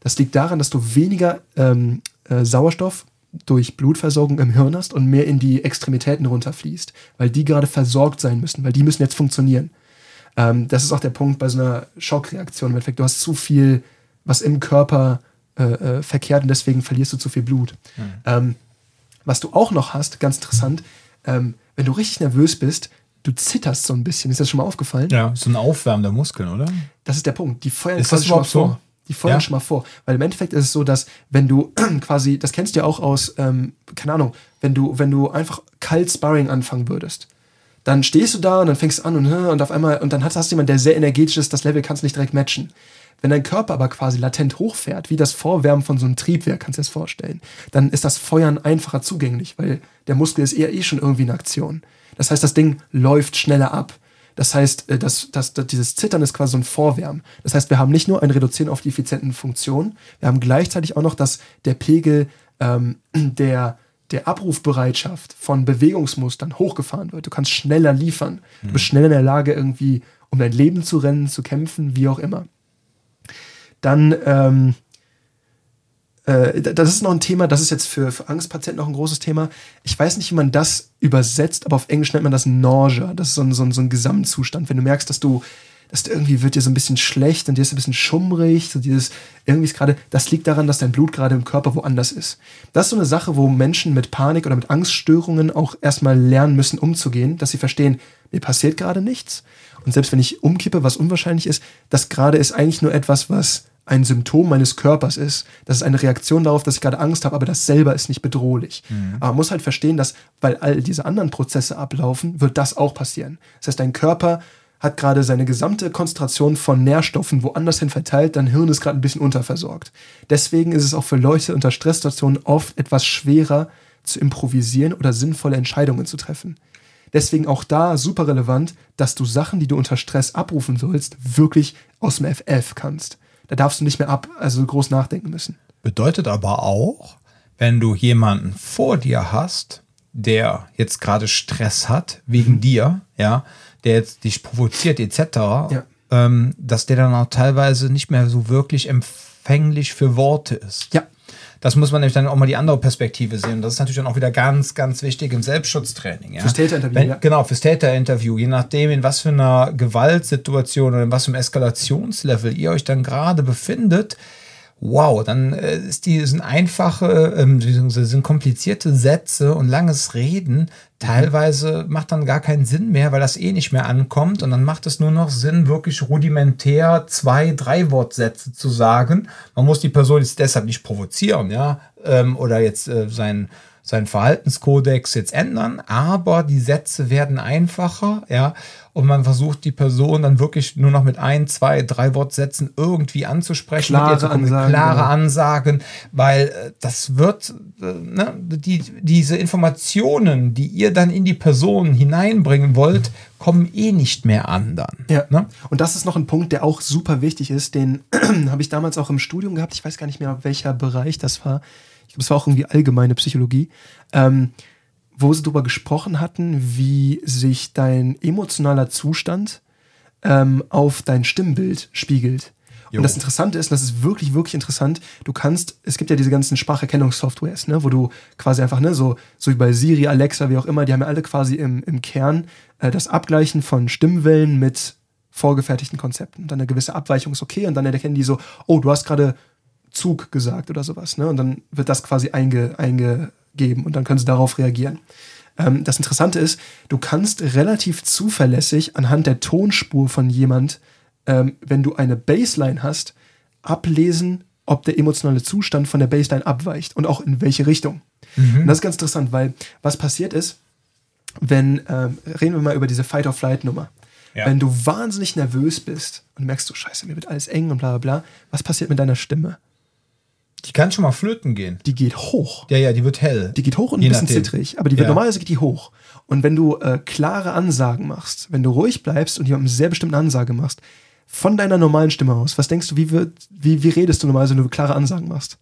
Speaker 2: Das liegt daran, dass du weniger ähm, äh, Sauerstoff durch Blutversorgung im Hirn hast und mehr in die Extremitäten runterfließt, weil die gerade versorgt sein müssen, weil die müssen jetzt funktionieren. Ähm, das ist auch der Punkt bei so einer Schockreaktion. Im Endeffekt, du hast zu viel, was im Körper äh, äh, verkehrt und deswegen verlierst du zu viel Blut. Mhm. Ähm, was du auch noch hast, ganz interessant, ähm, wenn du richtig nervös bist, du zitterst so ein bisschen. Ist das schon mal aufgefallen?
Speaker 1: Ja, so ein Aufwärmen der Muskeln, oder?
Speaker 2: Das ist der Punkt. Die feuern
Speaker 1: ist das überhaupt so? Vor.
Speaker 2: Die feuern ja. schon mal vor. Weil im Endeffekt ist es so, dass wenn du <clears throat> quasi, das kennst du ja auch aus, ähm, keine Ahnung, wenn du, wenn du einfach kalt Sparring anfangen würdest, dann stehst du da und dann fängst du an und, und auf einmal, und dann hast, hast du jemanden, der sehr energetisch ist, das Level kannst du nicht direkt matchen. Wenn dein Körper aber quasi latent hochfährt, wie das Vorwärmen von so einem Triebwerk, kannst du dir das vorstellen, dann ist das Feuern einfacher zugänglich, weil der Muskel ist eher eh schon irgendwie in Aktion. Das heißt, das Ding läuft schneller ab. Das heißt, äh, das, das, das, dieses Zittern ist quasi so ein Vorwärmen. Das heißt, wir haben nicht nur ein Reduzieren auf die effizienten Funktionen, wir haben gleichzeitig auch noch, dass der Pegel ähm, <clears throat> der, der Abrufbereitschaft von Bewegungsmustern hochgefahren wird. Du kannst schneller liefern. Du bist schneller in der Lage, irgendwie um dein Leben zu rennen, zu kämpfen, wie auch immer. Dann, ähm, äh, das ist noch ein Thema, das ist jetzt für, für Angstpatienten noch ein großes Thema. Ich weiß nicht, wie man das übersetzt, aber auf Englisch nennt man das Nausea. Das ist so ein, so ein, so ein Gesamtzustand. Wenn du merkst, dass du, dass irgendwie wird dir so ein bisschen schlecht und dir ist ein bisschen schummrig, so dieses, irgendwie ist gerade, das liegt daran, dass dein Blut gerade im Körper woanders ist. Das ist so eine Sache, wo Menschen mit Panik oder mit Angststörungen auch erstmal lernen müssen, umzugehen, dass sie verstehen, mir passiert gerade nichts. Und selbst wenn ich umkippe, was unwahrscheinlich ist, das gerade ist eigentlich nur etwas, was ein Symptom meines Körpers ist. Das ist eine Reaktion darauf, dass ich gerade Angst habe, aber das selber ist nicht bedrohlich. Mhm. Aber man muss halt verstehen, dass, weil all diese anderen Prozesse ablaufen, wird das auch passieren. Das heißt, dein Körper hat gerade seine gesamte Konzentration von Nährstoffen woanders hin verteilt, dein Hirn ist gerade ein bisschen unterversorgt. Deswegen ist es auch für Leute unter Stresssituationen oft etwas schwerer zu improvisieren oder sinnvolle Entscheidungen zu treffen. Deswegen auch da super relevant, dass du Sachen, die du unter Stress abrufen sollst, wirklich aus dem FF kannst. Da darfst du nicht mehr ab, also groß nachdenken müssen.
Speaker 1: Bedeutet aber auch, wenn du jemanden vor dir hast, der jetzt gerade Stress hat wegen mhm. dir, ja, der jetzt dich provoziert etc., ja. ähm, dass der dann auch teilweise nicht mehr so wirklich empfänglich für Worte ist.
Speaker 2: Ja.
Speaker 1: Das muss man nämlich dann auch mal die andere Perspektive sehen. Das ist natürlich dann auch wieder ganz, ganz wichtig im Selbstschutztraining. Ja?
Speaker 2: Fürs Täterinterview.
Speaker 1: ja. Genau, fürs Täterinterview. Je nachdem, in was für einer Gewaltsituation oder in was für einem Eskalationslevel ihr euch dann gerade befindet, wow, dann äh, ist die, sind einfache, ähm, sind komplizierte Sätze und langes Reden teilweise macht dann gar keinen Sinn mehr, weil das eh nicht mehr ankommt und dann macht es nur noch Sinn, wirklich rudimentär zwei, drei Wortsätze zu sagen. Man muss die Person jetzt deshalb nicht provozieren, ja, ähm, oder jetzt äh, sein seinen Verhaltenskodex jetzt ändern, aber die Sätze werden einfacher, ja, und man versucht die Person dann wirklich nur noch mit ein, zwei, drei Wortsätzen irgendwie anzusprechen,
Speaker 2: klare, mit Ansagen,
Speaker 1: klare genau. Ansagen, weil äh, das wird, äh, ne, die, diese Informationen, die ihr dann in die Person hineinbringen wollt, kommen eh nicht mehr an dann.
Speaker 2: Ja. Ne? Und das ist noch ein Punkt, der auch super wichtig ist, den <clears throat> habe ich damals auch im Studium gehabt, ich weiß gar nicht mehr, welcher Bereich das war ich glaube, es war auch irgendwie allgemeine Psychologie, ähm, wo sie darüber gesprochen hatten, wie sich dein emotionaler Zustand ähm, auf dein Stimmbild spiegelt. Jo. Und das Interessante ist, und das ist wirklich, wirklich interessant, du kannst, es gibt ja diese ganzen Spracherkennungssoftwares, ne, wo du quasi einfach, ne, so, so wie bei Siri, Alexa, wie auch immer, die haben ja alle quasi im, im Kern äh, das Abgleichen von Stimmwellen mit vorgefertigten Konzepten. Und dann eine gewisse Abweichung ist okay und dann erkennen die so, oh, du hast gerade Zug gesagt oder sowas. Ne? Und dann wird das quasi einge, eingegeben und dann können sie darauf reagieren. Ähm, das Interessante ist, du kannst relativ zuverlässig anhand der Tonspur von jemand, ähm, wenn du eine Baseline hast, ablesen, ob der emotionale Zustand von der Baseline abweicht und auch in welche Richtung. Mhm. Und das ist ganz interessant, weil was passiert ist, wenn, ähm, reden wir mal über diese Fight-or-Flight-Nummer. Ja. Wenn du wahnsinnig nervös bist und merkst, du, scheiße, mir wird alles eng und bla bla bla, was passiert mit deiner Stimme?
Speaker 1: Die kann schon mal flöten gehen.
Speaker 2: Die geht hoch.
Speaker 1: Ja, ja, die wird hell.
Speaker 2: Die geht hoch und ein bisschen nachdem. zittrig, aber die wird ja. normalerweise geht die hoch. Und wenn du äh, klare Ansagen machst, wenn du ruhig bleibst und jemandem sehr bestimmte Ansage machst, von deiner normalen Stimme aus, was denkst du, wie, wird, wie, wie redest du normalerweise, wenn du klare Ansagen machst?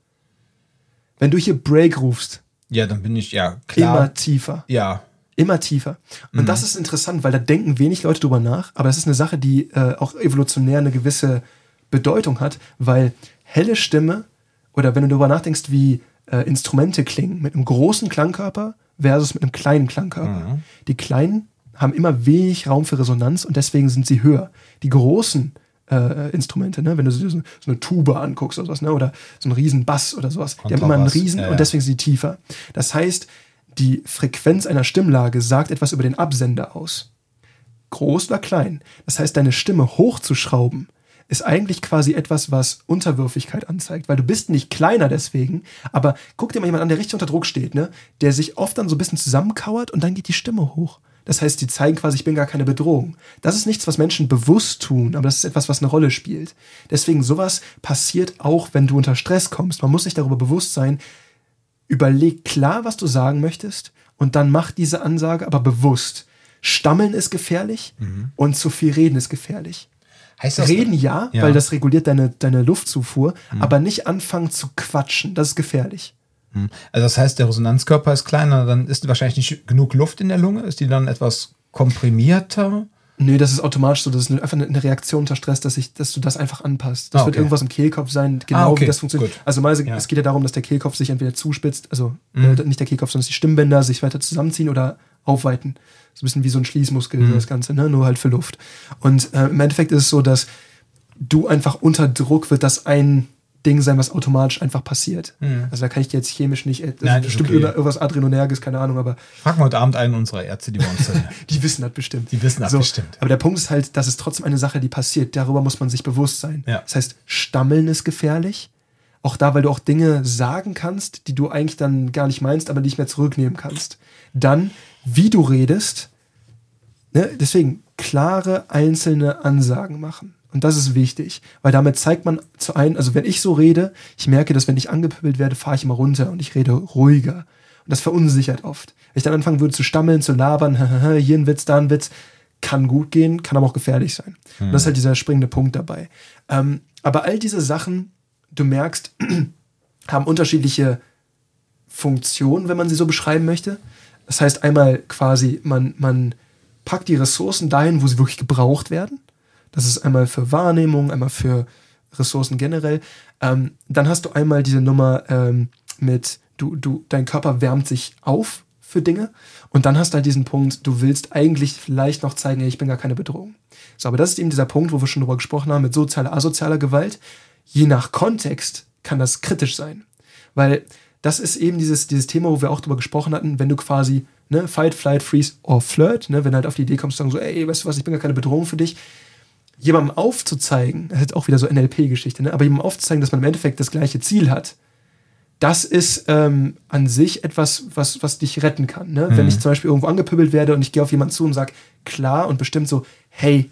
Speaker 2: Wenn du hier Break rufst.
Speaker 1: Ja, dann bin ich, ja,
Speaker 2: klar. Immer tiefer.
Speaker 1: Ja.
Speaker 2: Immer tiefer. Und mhm. das ist interessant, weil da denken wenig Leute drüber nach, aber das ist eine Sache, die äh, auch evolutionär eine gewisse Bedeutung hat, weil helle Stimme oder wenn du darüber nachdenkst, wie äh, Instrumente klingen, mit einem großen Klangkörper versus mit einem kleinen Klangkörper. Mhm. Die kleinen haben immer wenig Raum für Resonanz und deswegen sind sie höher. Die großen äh, Instrumente, ne? wenn du so, so, eine Tuba anguckst oder sowas, ne? oder so einen riesen Bass oder sowas, die haben immer einen riesen ja, ja. und deswegen sind sie tiefer. Das heißt, die Frequenz einer Stimmlage sagt etwas über den Absender aus. Groß oder klein. Das heißt, deine Stimme hochzuschrauben ist eigentlich quasi etwas, was Unterwürfigkeit anzeigt, weil du bist nicht kleiner deswegen, aber guck dir mal jemand an, der richtig unter Druck steht, ne? der sich oft dann so ein bisschen zusammenkauert und dann geht die Stimme hoch. Das heißt, die zeigen quasi, ich bin gar keine Bedrohung. Das ist nichts, was Menschen bewusst tun, aber das ist etwas, was eine Rolle spielt. Deswegen, sowas passiert auch, wenn du unter Stress kommst. Man muss sich darüber bewusst sein, überleg klar, was du sagen möchtest und dann mach diese Ansage, aber bewusst. Stammeln ist gefährlich mhm. und zu viel reden ist gefährlich. Heißt das Reden ja, ja, weil das reguliert deine, deine Luftzufuhr, mhm. aber nicht anfangen zu quatschen. Das ist gefährlich.
Speaker 1: Mhm. Also das heißt, der Resonanzkörper ist kleiner, dann ist wahrscheinlich nicht genug Luft in der Lunge. Ist die dann etwas komprimierter?
Speaker 2: Nö, das ist automatisch so. Das ist einfach eine Reaktion unter Stress, dass, ich, dass du das einfach anpasst. Das ah, okay. wird irgendwas im Kehlkopf sein, genau ah, okay. wie das funktioniert. Gut. Also meise, ja. es geht ja darum, dass der Kehlkopf sich entweder zuspitzt, also mhm. äh, nicht der Kehlkopf, sondern die Stimmbänder sich weiter zusammenziehen oder aufweiten. So ein bisschen wie so ein Schließmuskel, mhm. das Ganze, ne? nur halt für Luft. Und äh, im Endeffekt ist es so, dass du einfach unter Druck wird das ein Ding sein, was automatisch einfach passiert. Mhm. Also da kann ich dir jetzt chemisch nicht, das Nein, bestimmt okay. irgendwas Adrenonerges, keine Ahnung, aber.
Speaker 1: Fragen wir heute Abend einen unserer Ärzte, die bei uns sind. <laughs>
Speaker 2: die wissen das bestimmt.
Speaker 1: Die wissen das so, bestimmt.
Speaker 2: Aber der Punkt ist halt, das ist trotzdem eine Sache, die passiert. Darüber muss man sich bewusst sein. Ja. Das heißt, Stammeln ist gefährlich. Auch da, weil du auch Dinge sagen kannst, die du eigentlich dann gar nicht meinst, aber nicht mehr zurücknehmen kannst. Dann, wie du redest. Ne? Deswegen klare einzelne Ansagen machen. Und das ist wichtig, weil damit zeigt man zu einem, also wenn ich so rede, ich merke, dass wenn ich angepöbelt werde, fahre ich immer runter und ich rede ruhiger. Und das verunsichert oft. Wenn ich dann anfangen würde zu stammeln, zu labern, <laughs> hier ein Witz, da ein Witz, kann gut gehen, kann aber auch gefährlich sein. Mhm. Und das ist halt dieser springende Punkt dabei. Ähm, aber all diese Sachen, du merkst, <clears throat> haben unterschiedliche Funktionen, wenn man sie so beschreiben möchte. Das heißt einmal quasi, man, man packt die Ressourcen dahin, wo sie wirklich gebraucht werden. Das ist einmal für Wahrnehmung, einmal für Ressourcen generell. Ähm, dann hast du einmal diese Nummer ähm, mit, du, du, dein Körper wärmt sich auf für Dinge. Und dann hast du halt diesen Punkt, du willst eigentlich vielleicht noch zeigen, ich bin gar keine Bedrohung. So, aber das ist eben dieser Punkt, wo wir schon drüber gesprochen haben, mit sozialer, asozialer Gewalt. Je nach Kontext kann das kritisch sein. Weil das ist eben dieses, dieses Thema, wo wir auch drüber gesprochen hatten, wenn du quasi ne, Fight, Flight, Freeze or Flirt, ne, wenn du halt auf die Idee kommst, sagen so, ey, weißt du was, ich bin gar keine Bedrohung für dich, jemandem aufzuzeigen, das ist auch wieder so NLP-Geschichte, ne? aber jemandem aufzuzeigen, dass man im Endeffekt das gleiche Ziel hat, das ist ähm, an sich etwas, was, was dich retten kann. Ne? Mhm. Wenn ich zum Beispiel irgendwo angepübelt werde und ich gehe auf jemanden zu und sage, klar und bestimmt so, hey,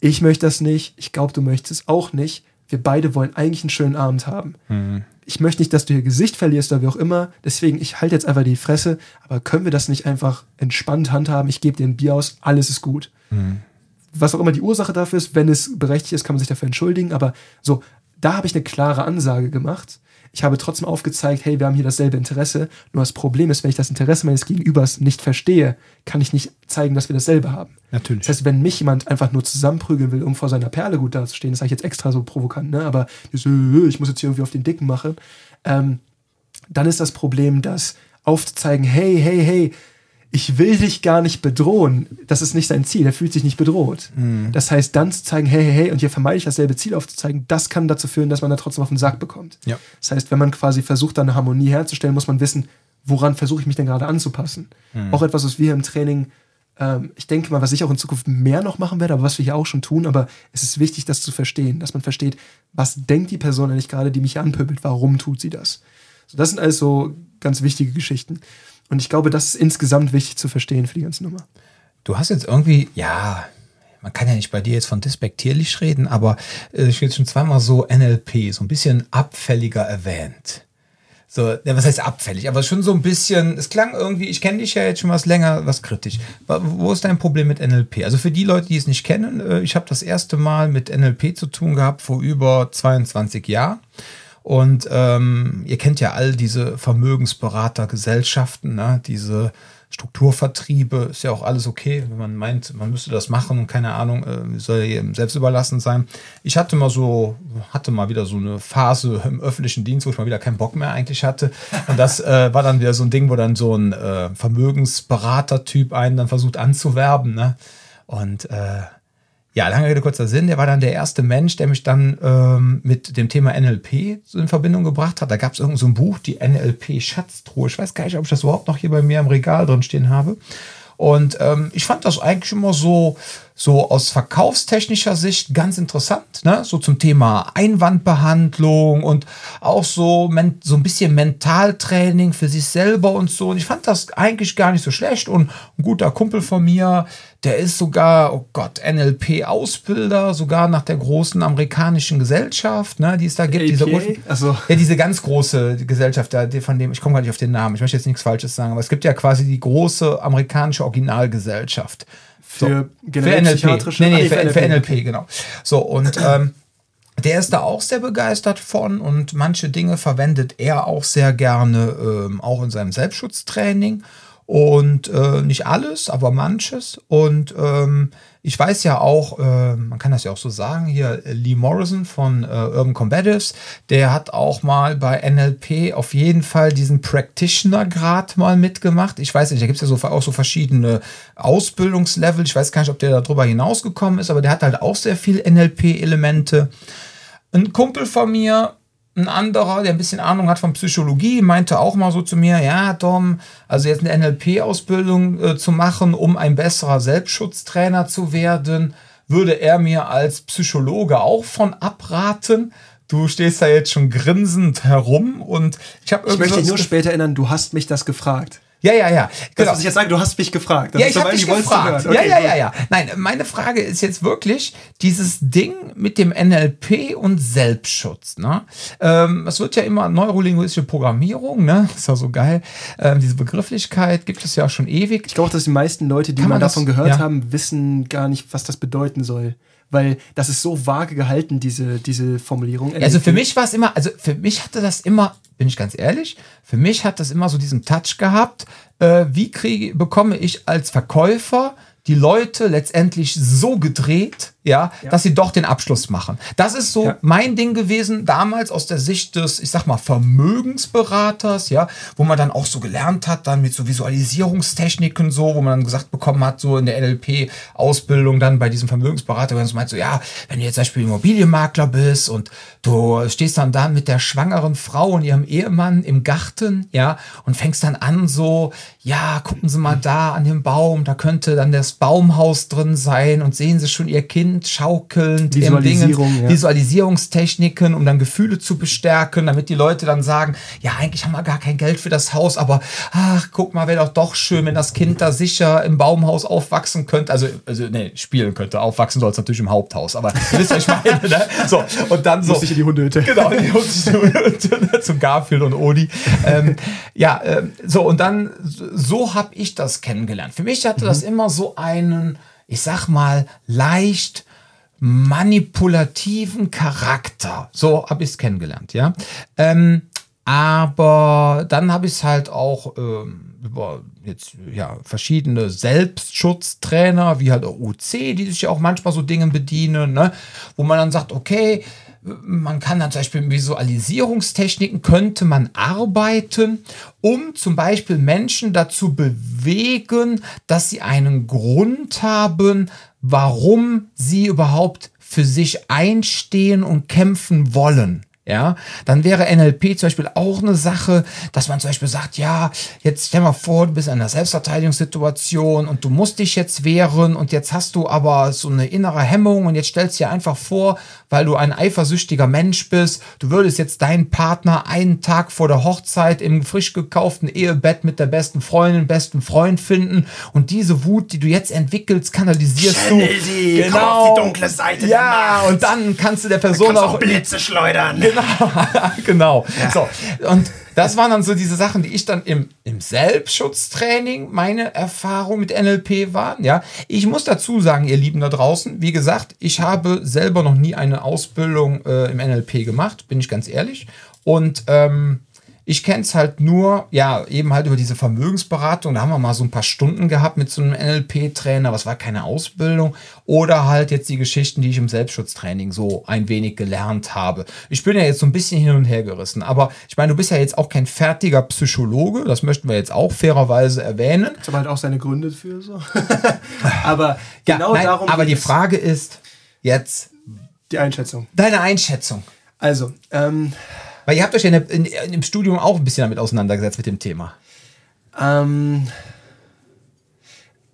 Speaker 2: ich möchte das nicht, ich glaube, du möchtest es auch nicht. Wir beide wollen eigentlich einen schönen Abend haben. Mhm. Ich möchte nicht, dass du ihr Gesicht verlierst oder wie auch immer. Deswegen, ich halte jetzt einfach die Fresse. Aber können wir das nicht einfach entspannt handhaben? Ich gebe dir ein Bier aus, alles ist gut. Mhm was auch immer die Ursache dafür ist, wenn es berechtigt ist, kann man sich dafür entschuldigen. Aber so, da habe ich eine klare Ansage gemacht. Ich habe trotzdem aufgezeigt, hey, wir haben hier dasselbe Interesse. Nur das Problem ist, wenn ich das Interesse meines Gegenübers nicht verstehe, kann ich nicht zeigen, dass wir dasselbe haben.
Speaker 1: Natürlich.
Speaker 2: Das heißt, wenn mich jemand einfach nur zusammenprügeln will, um vor seiner Perle gut dazustehen, das sage ich jetzt extra so provokant, ne? aber ich muss jetzt hier irgendwie auf den Dicken machen, ähm, dann ist das Problem, dass aufzuzeigen, hey, hey, hey, ich will dich gar nicht bedrohen. Das ist nicht sein Ziel. Er fühlt sich nicht bedroht. Mhm. Das heißt, dann zu zeigen, hey, hey, hey, und hier vermeide ich dasselbe Ziel aufzuzeigen, das kann dazu führen, dass man da trotzdem auf den Sack bekommt.
Speaker 1: Ja.
Speaker 2: Das heißt, wenn man quasi versucht, da eine Harmonie herzustellen, muss man wissen, woran versuche ich mich denn gerade anzupassen. Mhm. Auch etwas, was wir im Training, ähm, ich denke mal, was ich auch in Zukunft mehr noch machen werde, aber was wir hier auch schon tun, aber es ist wichtig, das zu verstehen, dass man versteht, was denkt die Person eigentlich gerade, die mich hier anpöbelt, warum tut sie das. So, das sind also ganz wichtige Geschichten. Und ich glaube, das ist insgesamt wichtig zu verstehen für die ganze Nummer.
Speaker 1: Du hast jetzt irgendwie, ja, man kann ja nicht bei dir jetzt von despektierlich reden, aber äh, ich will schon zweimal so NLP, so ein bisschen abfälliger erwähnt. So, ja, was heißt abfällig? Aber schon so ein bisschen, es klang irgendwie, ich kenne dich ja jetzt schon was länger, was kritisch. Wo ist dein Problem mit NLP? Also für die Leute, die es nicht kennen, äh, ich habe das erste Mal mit NLP zu tun gehabt vor über 22 Jahren. Und ähm, ihr kennt ja all diese Vermögensberatergesellschaften, ne? diese Strukturvertriebe, ist ja auch alles okay, wenn man meint, man müsste das machen und keine Ahnung, äh, soll jedem selbst überlassen sein. Ich hatte mal so, hatte mal wieder so eine Phase im öffentlichen Dienst, wo ich mal wieder keinen Bock mehr eigentlich hatte. Und das äh, war dann wieder so ein Ding, wo dann so ein äh, Vermögensberater-Typ einen dann versucht anzuwerben. Ne? Und äh, ja, lange Rede, kurzer Sinn, der war dann der erste Mensch, der mich dann ähm, mit dem Thema NLP in Verbindung gebracht hat. Da gab es irgend so ein Buch, die NLP-Schatztruhe. Ich weiß gar nicht, ob ich das überhaupt noch hier bei mir im Regal drin stehen habe. Und ähm, ich fand das eigentlich immer so, so aus verkaufstechnischer Sicht ganz interessant, ne? So zum Thema Einwandbehandlung und auch so, so ein bisschen Mentaltraining für sich selber und so. Und ich fand das eigentlich gar nicht so schlecht. Und ein guter Kumpel von mir, der ist sogar, oh Gott, NLP-Ausbilder, sogar nach der großen amerikanischen Gesellschaft, ne, die es da gibt. Diese,
Speaker 2: also.
Speaker 1: Ja, diese ganz große Gesellschaft, von dem, ich komme gar nicht auf den Namen, ich möchte jetzt nichts Falsches sagen, aber es gibt ja quasi die große amerikanische Originalgesellschaft.
Speaker 2: Für,
Speaker 1: so, für NLP. Nee, nee, für, für, NLP, für NLP genau. So, und <clears throat> ähm, der ist da auch sehr begeistert von und manche Dinge verwendet er auch sehr gerne, ähm, auch in seinem Selbstschutztraining. Und äh, nicht alles, aber manches. Und ähm, ich weiß ja auch, äh, man kann das ja auch so sagen, hier Lee Morrison von äh, Urban Combatives, der hat auch mal bei NLP auf jeden Fall diesen Practitioner-Grad mal mitgemacht. Ich weiß nicht, da gibt es ja so, auch so verschiedene Ausbildungslevel. Ich weiß gar nicht, ob der darüber hinausgekommen ist, aber der hat halt auch sehr viel NLP-Elemente. Ein Kumpel von mir, ein anderer, der ein bisschen Ahnung hat von Psychologie, meinte auch mal so zu mir, ja, Tom, also jetzt eine NLP-Ausbildung äh, zu machen, um ein besserer Selbstschutztrainer zu werden, würde er mir als Psychologe auch von abraten. Du stehst da jetzt schon grinsend herum und ich habe
Speaker 2: Ich möchte dich nur später erinnern, du hast mich das gefragt.
Speaker 1: Ja, ja, ja.
Speaker 2: Genau. Das, was ich jetzt sage, du hast mich gefragt. Das
Speaker 1: ja, ich habe dich gefragt. Okay, ja, ja, ja, ja. Nein, meine Frage ist jetzt wirklich dieses Ding mit dem NLP und Selbstschutz. Ne? Ähm, es wird ja immer neurolinguistische Programmierung, ne? Das ist ja so geil. Ähm, diese Begrifflichkeit gibt es ja auch schon ewig.
Speaker 2: Ich glaube, dass die meisten Leute, die Kann mal davon das, gehört ja. haben, wissen gar nicht, was das bedeuten soll weil das ist so vage gehalten, diese, diese Formulierung.
Speaker 1: Also für mich war es immer, also für mich hatte das immer bin ich ganz ehrlich. Für mich hat das immer so diesen Touch gehabt. Äh, wie kriege, bekomme ich als Verkäufer die Leute letztendlich so gedreht, ja, ja, dass sie doch den Abschluss machen. Das ist so ja. mein Ding gewesen, damals aus der Sicht des, ich sag mal, Vermögensberaters, ja, wo man dann auch so gelernt hat, dann mit so Visualisierungstechniken so, wo man dann gesagt bekommen hat, so in der NLP-Ausbildung dann bei diesem Vermögensberater, wenn man so meint, so, ja, wenn du jetzt zum Beispiel Immobilienmakler bist und du stehst dann da mit der schwangeren Frau und ihrem Ehemann im Garten, ja, und fängst dann an so, ja, gucken Sie mal da an dem Baum, da könnte dann das Baumhaus drin sein und sehen Sie schon Ihr Kind Wind schaukelnd
Speaker 2: Visualisierung,
Speaker 1: Dingen, ja. Visualisierungstechniken, um dann Gefühle zu bestärken, damit die Leute dann sagen, ja, eigentlich haben wir gar kein Geld für das Haus, aber ach, guck mal, wäre doch doch schön, wenn das Kind da sicher im Baumhaus aufwachsen könnte. Also, also nee, spielen könnte. Aufwachsen soll es natürlich im Haupthaus, aber <laughs> ihr wisst, was ich meine, ne? So, und dann so.
Speaker 2: Muss ich in die Hundehütte.
Speaker 1: Genau, <laughs> in die Hundehütte zu Garfield und Odi. ähm, ja, ähm, so, und dann, so habe ich das kennengelernt. Für mich hatte mhm. das immer so einen, ich sag mal, leicht manipulativen Charakter. So habe ich es kennengelernt, ja. Ähm, aber dann habe ich es halt auch ähm, über jetzt ja verschiedene Selbstschutztrainer, wie halt UC, die sich ja auch manchmal so Dingen bedienen, ne? wo man dann sagt, okay, man kann dann zum Beispiel mit Visualisierungstechniken könnte man arbeiten, um zum Beispiel Menschen dazu bewegen, dass sie einen Grund haben, warum sie überhaupt für sich einstehen und kämpfen wollen ja, dann wäre NLP zum Beispiel auch eine Sache, dass man zum Beispiel sagt, ja, jetzt stell mal vor, du bist in einer Selbstverteidigungssituation und du musst dich jetzt wehren und jetzt hast du aber so eine innere Hemmung und jetzt stellst dir einfach vor, weil du ein eifersüchtiger Mensch bist, du würdest jetzt deinen Partner einen Tag vor der Hochzeit im frisch gekauften Ehebett mit der besten Freundin, besten Freund finden und diese Wut, die du jetzt entwickelst, kanalisierst
Speaker 2: Channel du. Sie, genau. die dunkle Seite
Speaker 1: ja, und dann kannst du der Person auch,
Speaker 2: auch Blitze schleudern.
Speaker 1: Genau <laughs> genau. Ja. So. Und das waren dann so diese Sachen, die ich dann im, im Selbstschutztraining, meine Erfahrung mit NLP waren. Ja, ich muss dazu sagen, ihr Lieben da draußen, wie gesagt, ich habe selber noch nie eine Ausbildung äh, im NLP gemacht, bin ich ganz ehrlich. Und ähm, ich kenne es halt nur, ja, eben halt über diese Vermögensberatung. Da haben wir mal so ein paar Stunden gehabt mit so einem NLP-Trainer, was war keine Ausbildung. Oder halt jetzt die Geschichten, die ich im Selbstschutztraining so ein wenig gelernt habe. Ich bin ja jetzt so ein bisschen hin und her gerissen. Aber ich meine, du bist ja jetzt auch kein fertiger Psychologe. Das möchten wir jetzt auch fairerweise erwähnen.
Speaker 2: Das hat halt auch seine Gründe für so. <laughs> aber
Speaker 1: genau ja, nein, darum. Aber die Frage ist jetzt.
Speaker 2: Die Einschätzung.
Speaker 1: Deine Einschätzung.
Speaker 2: Also, ähm,
Speaker 1: weil ihr habt euch ja in, in, in, im Studium auch ein bisschen damit auseinandergesetzt mit dem Thema.
Speaker 2: Ähm,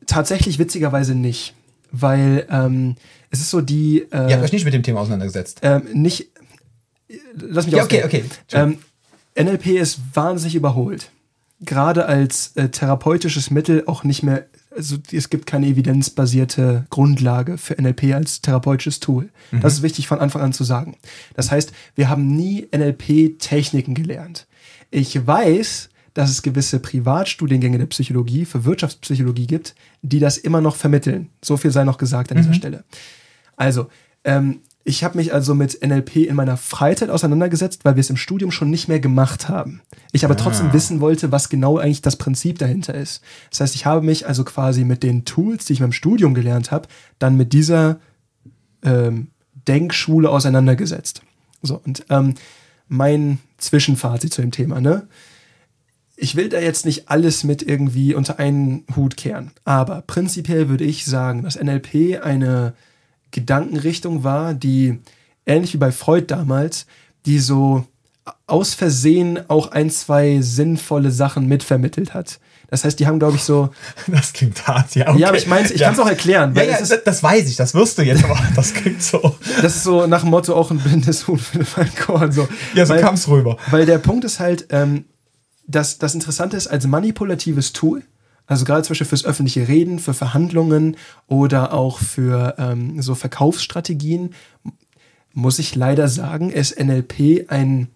Speaker 2: tatsächlich witzigerweise nicht. weil ähm, es ist so die. Äh,
Speaker 1: Ihr habt euch nicht mit dem Thema auseinandergesetzt.
Speaker 2: ähm, nicht. Lass mich
Speaker 1: Ja, okay, okay.
Speaker 2: Ähm, NLP ist wahnsinnig überholt. Gerade als äh, therapeutisches Mittel auch nicht mehr, also es gibt keine evidenzbasierte Grundlage für NLP als therapeutisches Tool. Das ist wichtig von Anfang an zu sagen. Das heißt, wir haben nie NLP-Techniken gelernt. Ich weiß, dass es gewisse Privatstudiengänge der Psychologie für Wirtschaftspsychologie gibt, die das immer noch vermitteln. So viel sei noch gesagt an dieser Stelle. Also, ähm, ich habe mich also mit NLP in meiner Freizeit auseinandergesetzt, weil wir es im Studium schon nicht mehr gemacht haben. Ich aber trotzdem wissen wollte, was genau eigentlich das Prinzip dahinter ist. Das heißt, ich habe mich also quasi mit den Tools, die ich meinem Studium gelernt habe, dann mit dieser ähm, Denkschule auseinandergesetzt. So, und ähm, mein Zwischenfazit zu dem Thema, ne? ich will da jetzt nicht alles mit irgendwie unter einen Hut kehren, aber prinzipiell würde ich sagen, dass NLP eine Gedankenrichtung war, die ähnlich wie bei Freud damals, die so aus Versehen auch ein, zwei sinnvolle Sachen mitvermittelt hat. Das heißt, die haben, glaube ich, so. <laughs>
Speaker 1: Das klingt hart, ja. Okay.
Speaker 2: Ja, aber ich meine, ich
Speaker 1: ja.
Speaker 2: kann es auch erklären,
Speaker 1: Ja,
Speaker 2: weil
Speaker 1: ja,
Speaker 2: es ist,
Speaker 1: das, weiß ich, das wirst du jetzt, aber <laughs> das klingt so.
Speaker 2: das ist so nach dem Motto auch ein blindes Huhn für den Korn. So.
Speaker 1: Ja, so
Speaker 2: Weil-
Speaker 1: kam's rüber.
Speaker 2: Weil der Punkt ist halt, ähm, dass das Interessante ist, als manipulatives Tool, also gerade zum Beispiel fürs öffentliche Reden, für Verhandlungen oder auch für ähm, so Verkaufsstrategien, muss ich leider sagen, ist NLP ein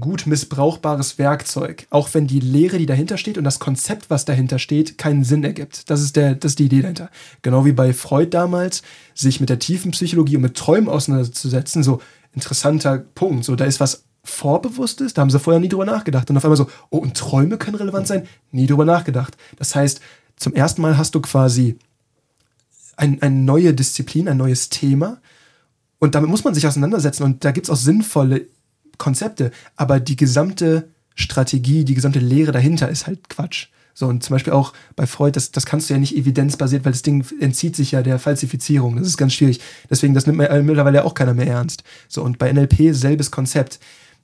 Speaker 2: gut missbrauchbares Werkzeug, auch wenn die Lehre, die dahinter steht und das Konzept, was dahinter steht, keinen Sinn ergibt. Das ist, der, das ist die Idee dahinter. Genau wie bei Freud damals, sich mit der tiefen Psychologie und mit Träumen auseinanderzusetzen, so interessanter Punkt. So, da ist was Vorbewusstes, da haben sie vorher nie drüber nachgedacht. Und auf einmal so, oh, und Träume können relevant sein? Nie drüber nachgedacht. Das heißt, zum ersten Mal hast du quasi ein, eine neue Disziplin, ein neues Thema. Und damit muss man sich auseinandersetzen. Und da gibt es auch sinnvolle Konzepte. Aber die gesamte Strategie, die gesamte Lehre dahinter ist halt Quatsch. So, und zum Beispiel auch bei Freud, das, das kannst du ja nicht evidenzbasiert, weil das Ding entzieht sich ja der Falsifizierung. Das ist ganz schwierig. Deswegen, das nimmt mittlerweile auch keiner mehr ernst. So, und bei NLP selbes Konzept.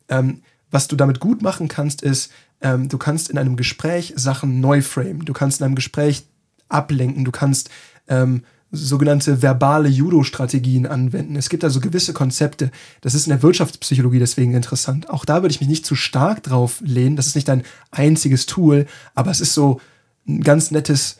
Speaker 2: Ähm, was du damit gut machen kannst, ist, ähm, du kannst in einem Gespräch Sachen neu framen. Du kannst in einem Gespräch ablenken. Du kannst ähm, sogenannte verbale Judo-Strategien anwenden. Es gibt also gewisse Konzepte. Das ist in der Wirtschaftspsychologie deswegen interessant. Auch da würde ich mich nicht zu stark drauf lehnen. Das ist nicht ein einziges Tool, aber es ist so ein ganz nettes.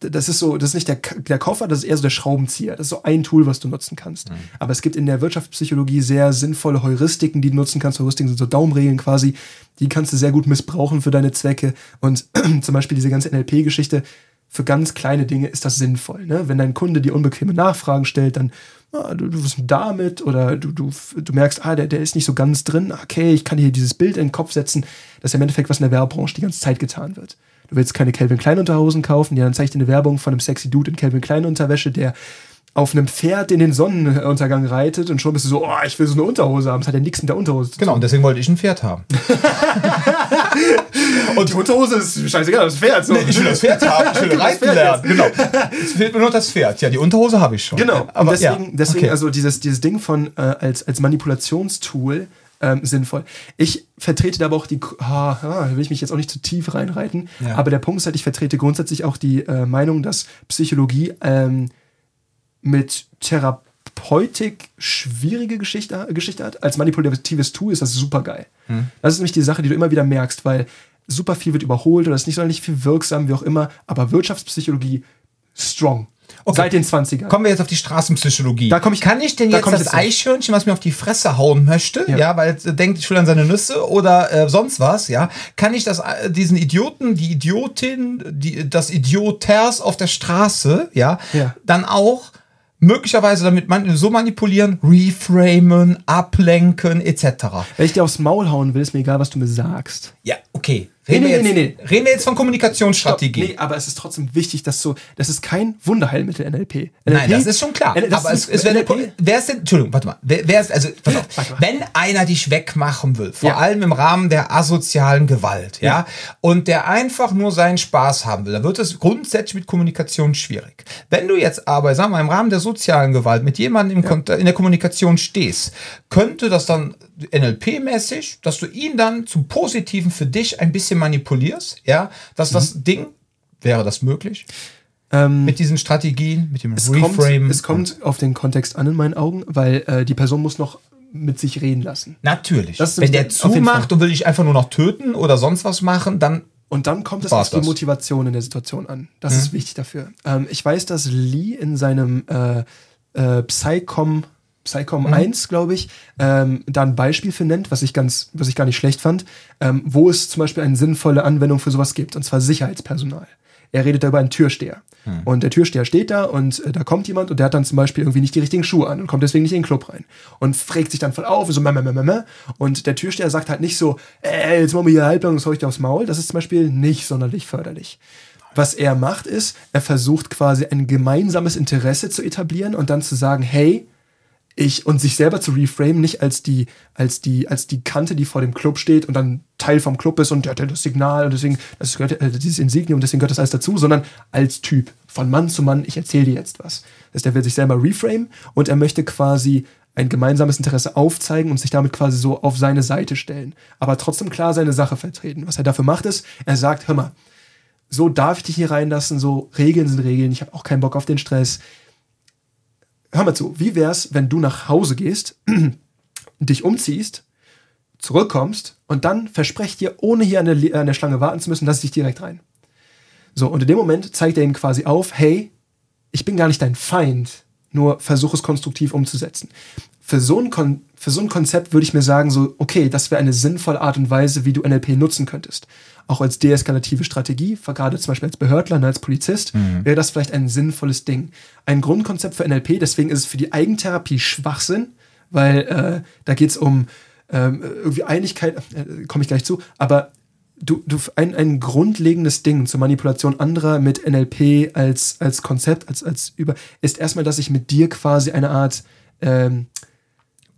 Speaker 2: Das ist so, das ist nicht der, der Koffer, das ist eher so der Schraubenzieher. Das ist so ein Tool, was du nutzen kannst. Aber es gibt in der Wirtschaftspsychologie sehr sinnvolle Heuristiken, die du nutzen kannst. Heuristiken sind so Daumenregeln quasi. Die kannst du sehr gut missbrauchen für deine Zwecke. Und <clears throat> zum Beispiel diese ganze NLP-Geschichte, für ganz kleine Dinge ist das sinnvoll. Ne? Wenn dein Kunde dir unbequeme Nachfragen stellt, dann ah, du, du bist damit oder du, du, du merkst, ah, der, der ist nicht so ganz drin. Okay, ich kann hier dieses Bild in den Kopf setzen. Das ist ja im Endeffekt, was in der Werbebranche die ganze Zeit getan wird. Du willst keine Calvin Klein Unterhosen kaufen, ja, dann zeigt dir eine Werbung von einem sexy Dude in Calvin Klein Unterwäsche, der auf einem Pferd in den Sonnenuntergang reitet und schon bist du so, oh, ich will so eine Unterhose haben. Das hat ja nichts mit der Unterhose zu
Speaker 1: Genau, und deswegen wollte ich ein Pferd haben. <laughs>
Speaker 2: Und die Unterhose ist scheißegal, das Pferd. So.
Speaker 1: Ich will das Pferd haben, ich will <laughs>
Speaker 2: Das
Speaker 1: reiten lernen. Genau. Es fehlt mir nur das Pferd. Ja, die Unterhose habe ich schon.
Speaker 2: Genau,
Speaker 1: aber
Speaker 2: aber deswegen,
Speaker 1: ja.
Speaker 2: deswegen
Speaker 1: okay.
Speaker 2: also dieses, dieses Ding von äh, als, als Manipulationstool ähm, sinnvoll. Ich vertrete da aber auch die, ah, ah, da will ich mich jetzt auch nicht zu tief reinreiten,
Speaker 1: Ja.
Speaker 2: aber der Punkt ist halt, ich vertrete grundsätzlich auch die äh, Meinung, dass Psychologie ähm, mit Therapeutik schwierige Geschichte, Geschichte hat. Als manipulatives Tool ist das super geil.
Speaker 1: Hm.
Speaker 2: Das ist nämlich die Sache, die du immer wieder merkst, weil super viel wird überholt oder ist nicht sonderlich viel wirksam, wie auch immer, aber Wirtschaftspsychologie strong. Seit den 20ern.
Speaker 1: Kommen wir jetzt auf die Straßenpsychologie.
Speaker 2: Da komm ich-
Speaker 1: Kann ich denn
Speaker 2: da
Speaker 1: jetzt das
Speaker 2: jetzt.
Speaker 1: Eichhörnchen, was mir auf die Fresse hauen möchte, ja,
Speaker 2: Ja.
Speaker 1: weil es äh, denkt, ich will an seine Nüsse oder äh, sonst was, ja, kann ich das äh, diesen Idioten, die Idiotin, die, das Idioters auf der Straße, ja,
Speaker 2: Ja.
Speaker 1: dann auch möglicherweise damit man so manipulieren, reframen, ablenken, etc.
Speaker 2: Wenn ich dir aufs Maul hauen will, ist mir egal, was du mir sagst.
Speaker 1: Ja, okay. Reden,
Speaker 2: Nee,
Speaker 1: wir
Speaker 2: nee,
Speaker 1: jetzt,
Speaker 2: nee, nee.
Speaker 1: reden wir jetzt von Kommunikationsstrategie.
Speaker 2: Nee, aber es ist trotzdem wichtig, dass so, das ist kein Wunderheilmittel NLP. NLP
Speaker 1: Nein, das ist schon klar.
Speaker 2: N-
Speaker 1: aber es,
Speaker 2: ist-
Speaker 1: es wäre
Speaker 2: NLP
Speaker 1: wer ist denn, Entschuldigung, warte mal, wer, wer ist, also, pass auf,
Speaker 2: Warte mal.
Speaker 1: wenn einer dich wegmachen will, vor
Speaker 2: Ja.
Speaker 1: allem im Rahmen der asozialen Gewalt, ja,
Speaker 2: Ja.
Speaker 1: und der einfach nur seinen Spaß haben will, dann wird es grundsätzlich mit Kommunikation schwierig. Wenn du jetzt aber, sagen wir, im Rahmen der sozialen Gewalt mit jemandem Kont- in der Kommunikation stehst, könnte das dann NLP-mäßig, dass du ihn dann zum Positiven für dich ein bisschen manipulierst, ja, dass das
Speaker 2: Mhm.
Speaker 1: Ding, wäre das möglich?
Speaker 2: Ähm,
Speaker 1: Mit diesen Strategien, mit dem
Speaker 2: es
Speaker 1: Reframe.
Speaker 2: kommt, es kommt auf den Kontext an in meinen Augen, weil äh, die Person muss noch mit sich reden lassen.
Speaker 1: Natürlich. Wenn der zumacht und will dich einfach nur noch töten oder sonst was machen, dann
Speaker 2: Und dann kommt es auf die. Motivation in der Situation an. Das
Speaker 1: Mhm.
Speaker 2: ist wichtig dafür. Ähm, ich weiß, dass Lee in seinem äh, äh, Psycom, Psycom
Speaker 1: Mhm.
Speaker 2: 1, glaube ich, ähm, da ein Beispiel für nennt, was ich ganz, was ich gar nicht schlecht fand, ähm, wo es zum Beispiel eine sinnvolle Anwendung für sowas gibt, und zwar Sicherheitspersonal. Er redet da über einen Türsteher.
Speaker 1: Mhm.
Speaker 2: Und der Türsteher steht da und äh, da kommt jemand und der hat dann zum Beispiel irgendwie nicht die richtigen Schuhe an und kommt deswegen nicht in den Club rein. Und fragt sich dann voll auf, so, mäh. und der Türsteher sagt halt nicht so, äh, jetzt machen wir hier halblang, das hau ich dir aufs Maul. Das ist zum Beispiel nicht sonderlich förderlich. Was er macht ist, er versucht quasi ein gemeinsames Interesse zu etablieren und dann zu sagen, hey, ich und sich selber zu reframen, nicht als die, als die, als die Kante, die vor dem Club steht und dann Teil vom Club ist und der hat das Signal und deswegen, das gehört, äh, dieses Insignium, deswegen gehört das alles dazu, sondern als Typ, von Mann zu Mann, ich erzähle dir jetzt was. Das heißt, er will sich selber reframen und er möchte quasi ein gemeinsames Interesse aufzeigen und sich damit quasi so auf seine Seite stellen. Aber trotzdem klar seine Sache vertreten. Was er dafür macht, ist, er sagt, hör mal, so darf ich dich hier reinlassen, so Regeln sind Regeln, ich habe auch keinen Bock auf den Stress. Hör mal zu, wie wär's, wenn du nach Hause gehst, <clears throat> dich umziehst, zurückkommst und dann versprech dir, ohne hier an der, an der Schlange warten zu müssen, lass ich dich direkt rein. So, und in dem Moment zeigt er ihm quasi auf, hey, ich bin gar nicht dein Feind, nur versuch es konstruktiv umzusetzen. Für so ein, Kon für so ein Konzept würde ich mir sagen, so, okay, das wäre eine sinnvolle Art und Weise, wie du NLP nutzen könntest. Auch als deeskalative Strategie, gerade zum Beispiel als Behördler, ne, als Polizist, wäre das vielleicht ein sinnvolles Ding. Ein Grundkonzept für NLP, deswegen ist es für die Eigentherapie Schwachsinn, weil äh, da geht es um ähm, irgendwie Einigkeit, äh, komme ich gleich zu, aber du, du ein, ein grundlegendes Ding zur Manipulation anderer mit NLP als, als Konzept, als, als über, ist erstmal, dass ich mit dir quasi eine Art ähm,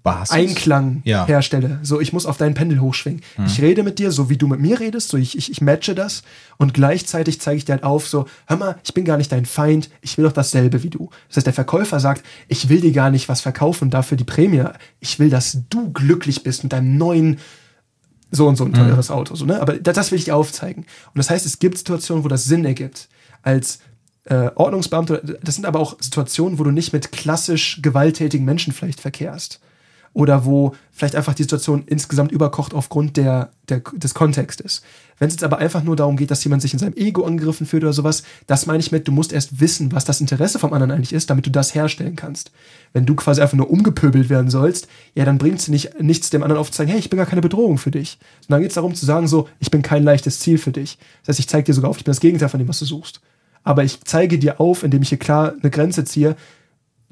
Speaker 1: Basis.
Speaker 2: Einklang
Speaker 1: Ja.
Speaker 2: herstelle. So, ich muss auf dein Pendel hochschwingen. Ich rede mit dir, so wie du mit mir redest, so ich, ich, ich matche das und gleichzeitig zeige ich dir halt auf, so, hör mal, ich bin gar nicht dein Feind, ich will doch dasselbe wie du. Das heißt, der Verkäufer sagt, ich will dir gar nicht was verkaufen und dafür die Prämie. Ich will, dass du glücklich bist mit deinem neuen so und so ein teures Auto. So, ne? Aber das, das will ich dir aufzeigen. Und das heißt, es gibt Situationen, wo das Sinn ergibt. Als äh, Ordnungsbeamter, das sind aber auch Situationen, wo du nicht mit klassisch gewalttätigen Menschen vielleicht verkehrst. Oder wo vielleicht einfach die Situation insgesamt überkocht aufgrund der, der, des Kontextes. Wenn es jetzt aber einfach nur darum geht, dass jemand sich in seinem Ego angegriffen fühlt oder sowas, das meine ich mit, du musst erst wissen, was das Interesse vom anderen eigentlich ist, damit du das herstellen kannst. Wenn du quasi einfach nur umgepöbelt werden sollst, ja, dann bringt es nicht, nichts dem anderen aufzuzeigen, hey, ich bin gar keine Bedrohung für dich. Sondern dann geht es darum zu sagen, so, ich bin kein leichtes Ziel für dich. Das heißt, ich zeige dir sogar auf, ich bin das Gegenteil von dem, was du suchst. Aber ich zeige dir auf, indem ich hier klar eine Grenze ziehe,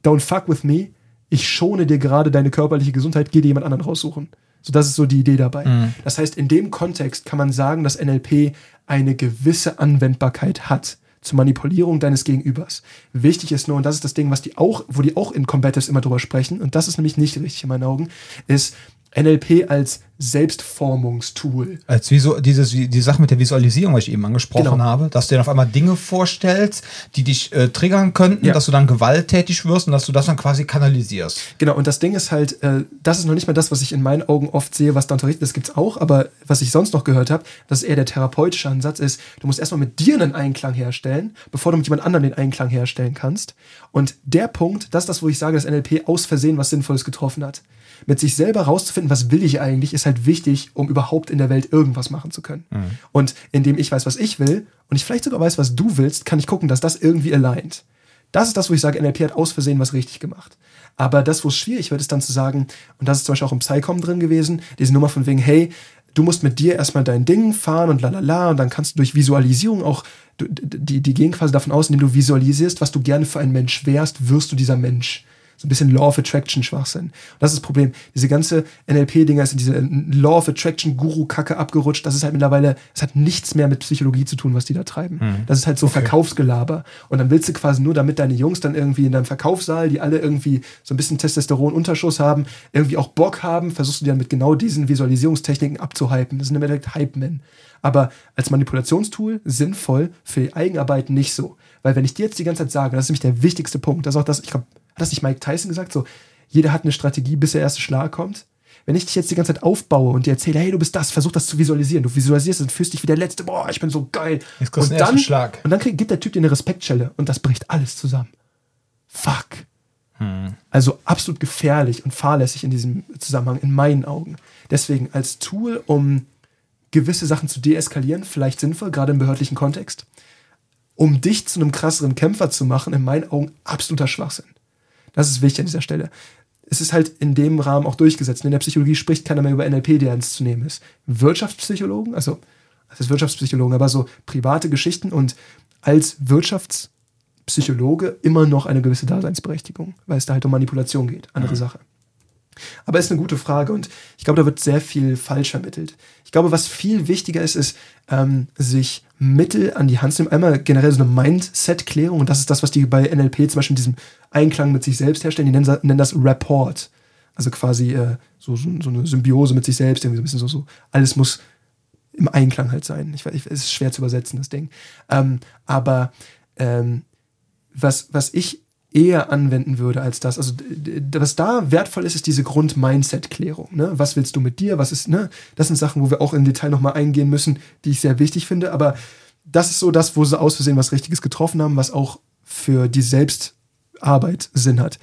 Speaker 2: don't fuck with me, ich schone dir gerade deine körperliche Gesundheit, geh dir jemand anderen raussuchen. So, das ist so die Idee dabei. Das heißt, in dem Kontext kann man sagen, dass NLP eine gewisse Anwendbarkeit hat zur Manipulierung deines Gegenübers. Wichtig ist nur, und das ist das Ding, was die auch, wo die auch in Combatives immer drüber sprechen, und das ist nämlich nicht richtig in meinen Augen, ist NLP als Selbstformungstool.
Speaker 1: Als Visu dieses, die Sache mit der Visualisierung, was ich eben angesprochen
Speaker 2: Genau.
Speaker 1: habe, dass du dir auf einmal Dinge vorstellst, die dich äh, triggern könnten,
Speaker 2: Ja.
Speaker 1: dass du dann gewalttätig wirst und dass du das dann quasi kanalisierst.
Speaker 2: Genau, und das Ding ist halt, äh, das ist noch nicht mal das, was ich in meinen Augen oft sehe, was da unterrichtet, das gibt's auch, aber was ich sonst noch gehört habe, das ist eher der therapeutische Ansatz ist, du musst erstmal mit dir einen Einklang herstellen, bevor du mit jemand anderem den Einklang herstellen kannst. Und der Punkt, das ist das, wo ich sage, dass NLP aus Versehen was Sinnvolles getroffen hat. Mit sich selber rauszufinden, was will ich eigentlich, ist halt wichtig, um überhaupt in der Welt irgendwas machen zu können. Und indem ich weiß, was ich will und ich vielleicht sogar weiß, was du willst, kann ich gucken, dass das irgendwie aligned. Das ist das, wo ich sage, NLP hat aus Versehen was richtig gemacht. Aber das, wo es schwierig wird, ist dann zu sagen, und das ist zum Beispiel auch im Psycom drin gewesen, diese Nummer von wegen, hey, du musst mit dir erstmal dein Ding fahren und lalala, und dann kannst du durch Visualisierung auch, die, die gehen quasi davon aus, indem du visualisierst, was du gerne für ein Mensch wärst, wirst du dieser Mensch. So ein bisschen Law of Attraction Schwachsinn. Und das ist das Problem. Diese ganze NLP-Dinger sind diese Law of Attraction Guru-Kacke abgerutscht. Das ist halt mittlerweile, es hat nichts mehr mit Psychologie zu tun, was die da treiben. Das ist halt so Verkaufsgelaber. Und dann willst du quasi nur, damit deine Jungs dann irgendwie in deinem Verkaufssaal, die alle irgendwie so ein bisschen Testosteron-Unterschuss haben, irgendwie auch Bock haben, versuchst du die dann mit genau diesen Visualisierungstechniken abzuhypen. Das sind im Endeffekt Hype-Men. Aber als Manipulationstool sinnvoll, für die Eigenarbeit nicht so. Weil wenn ich dir jetzt die ganze Zeit sage, das ist nämlich der wichtigste Punkt, das ist auch das, ich glaube, hat das nicht Mike Tyson gesagt, so, jeder hat eine Strategie, bis der erste Schlag kommt. Wenn ich dich jetzt die ganze Zeit aufbaue und dir erzähle, hey, du bist das, versuch das zu visualisieren. Du visualisierst es und fühlst dich wie der Letzte, boah, ich bin so geil.
Speaker 1: Jetzt
Speaker 2: und
Speaker 1: den
Speaker 2: dann,
Speaker 1: Schlag.
Speaker 2: und dann krieg, gibt der Typ dir eine Respektschelle und das bricht alles zusammen. Fuck. Also absolut gefährlich und fahrlässig in diesem Zusammenhang, in meinen Augen. Deswegen als Tool, um gewisse Sachen zu deeskalieren, vielleicht sinnvoll, gerade im behördlichen Kontext. Um dich zu einem krasseren Kämpfer zu machen, in meinen Augen absoluter Schwachsinn. Das ist wichtig an dieser Stelle. Es ist halt in dem Rahmen auch durchgesetzt. In der Psychologie spricht keiner mehr über NLP, der ernst zu nehmen ist. Wirtschaftspsychologen, also das ist Wirtschaftspsychologen, aber so private Geschichten und als Wirtschaftspsychologe immer noch eine gewisse Daseinsberechtigung, weil es da halt um Manipulation geht. Andere Sache. Aber ist eine gute Frage und ich glaube, da wird sehr viel falsch vermittelt. Ich glaube, was viel wichtiger ist, ist, ähm, sich Mittel an die Hand zu nehmen. Einmal generell so eine Mindset-Klärung und das ist das, was die bei NLP zum Beispiel in diesem Einklang mit sich selbst herstellen. Die nennen, nennen das Rapport. Also quasi äh, so, so, so eine Symbiose mit sich selbst, irgendwie so ein bisschen so, so alles muss im Einklang halt sein. Ich, ich, es ist schwer zu übersetzen, das Ding. Ähm, aber ähm, was, was ich eher anwenden würde als das. Also was da wertvoll ist, ist diese Grund-Mindset-Klärung. Ne? Was willst du mit dir? Was ist, ne? Das sind Sachen, wo wir auch im Detail nochmal eingehen müssen, die ich sehr wichtig finde. Aber das ist so das, wo sie aus Versehen was Richtiges getroffen haben, was auch für die Selbstarbeit Sinn hat.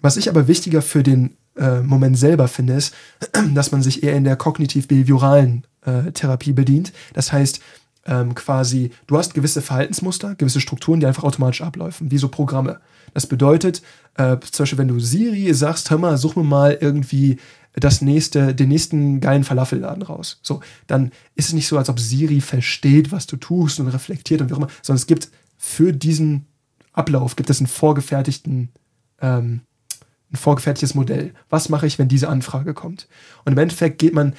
Speaker 2: Was ich aber wichtiger für den äh, Moment selber finde, ist, <clears throat> dass man sich eher in der kognitiv-behavioralen äh, Therapie bedient. Das heißt, ähm, quasi, du hast gewisse Verhaltensmuster, gewisse Strukturen, die einfach automatisch ablaufen, wie so Programme. Das bedeutet, äh, zum Beispiel, wenn du Siri sagst, hör mal, such mir mal irgendwie das nächste, den nächsten geilen Falafelladen raus. So, dann ist es nicht so, als ob Siri versteht, was du tust und reflektiert und wie auch immer, sondern es gibt für diesen Ablauf gibt es einen vorgefertigten ähm, ein vorgefertigtes Modell. Was mache ich, wenn diese Anfrage kommt? Und im Endeffekt geht man,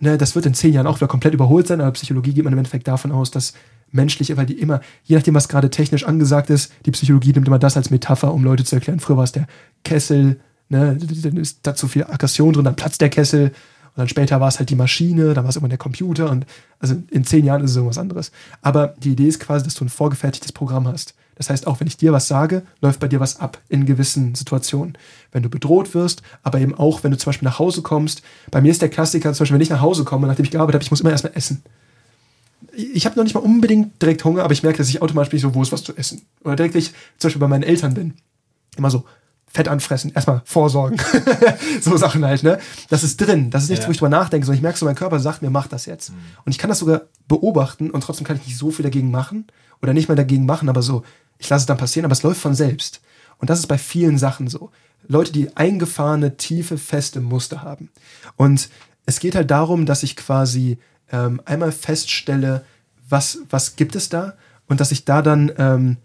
Speaker 2: ne, das wird in zehn Jahren auch wieder komplett überholt sein, aber Psychologie geht man im Endeffekt davon aus, dass menschliche, weil die immer, je nachdem, was gerade technisch angesagt ist, die Psychologie nimmt immer das als Metapher, um Leute zu erklären. Früher war es der Kessel, ne, dann ist da zu viel Aggression drin, dann platzt der Kessel. Und dann später war es halt die Maschine, dann war es irgendwann der Computer und also in zehn Jahren ist es irgendwas anderes. Aber die Idee ist quasi, dass du ein vorgefertigtes Programm hast. Das heißt, auch wenn ich dir was sage, läuft bei dir was ab in gewissen Situationen. Wenn du bedroht wirst, aber eben auch, wenn du zum Beispiel nach Hause kommst. Bei mir ist der Klassiker, zum Beispiel, wenn ich nach Hause komme, nachdem ich gearbeitet habe, ich muss immer erstmal essen. Ich habe noch nicht mal unbedingt direkt Hunger, aber ich merke, dass ich automatisch bin, so, wo ist was zu essen? Oder direkt, wenn ich zum Beispiel bei meinen Eltern bin, immer so, Fett anfressen, erstmal vorsorgen. <laughs> so Sachen halt, ne? Das ist drin. Das ist nichts,
Speaker 1: Ja.
Speaker 2: wo ich drüber nachdenke, sondern ich merke so, mein Körper sagt mir, mach das jetzt. Und ich kann das sogar beobachten und trotzdem kann ich nicht so viel dagegen machen. Oder nicht mal dagegen machen, aber so, ich lasse es dann passieren, aber es läuft von selbst. Und das ist bei vielen Sachen so. Leute, die eingefahrene, tiefe, feste Muster haben. Und es geht halt darum, dass ich quasi ähm, einmal feststelle, was, was gibt es da und dass ich da dann ähm,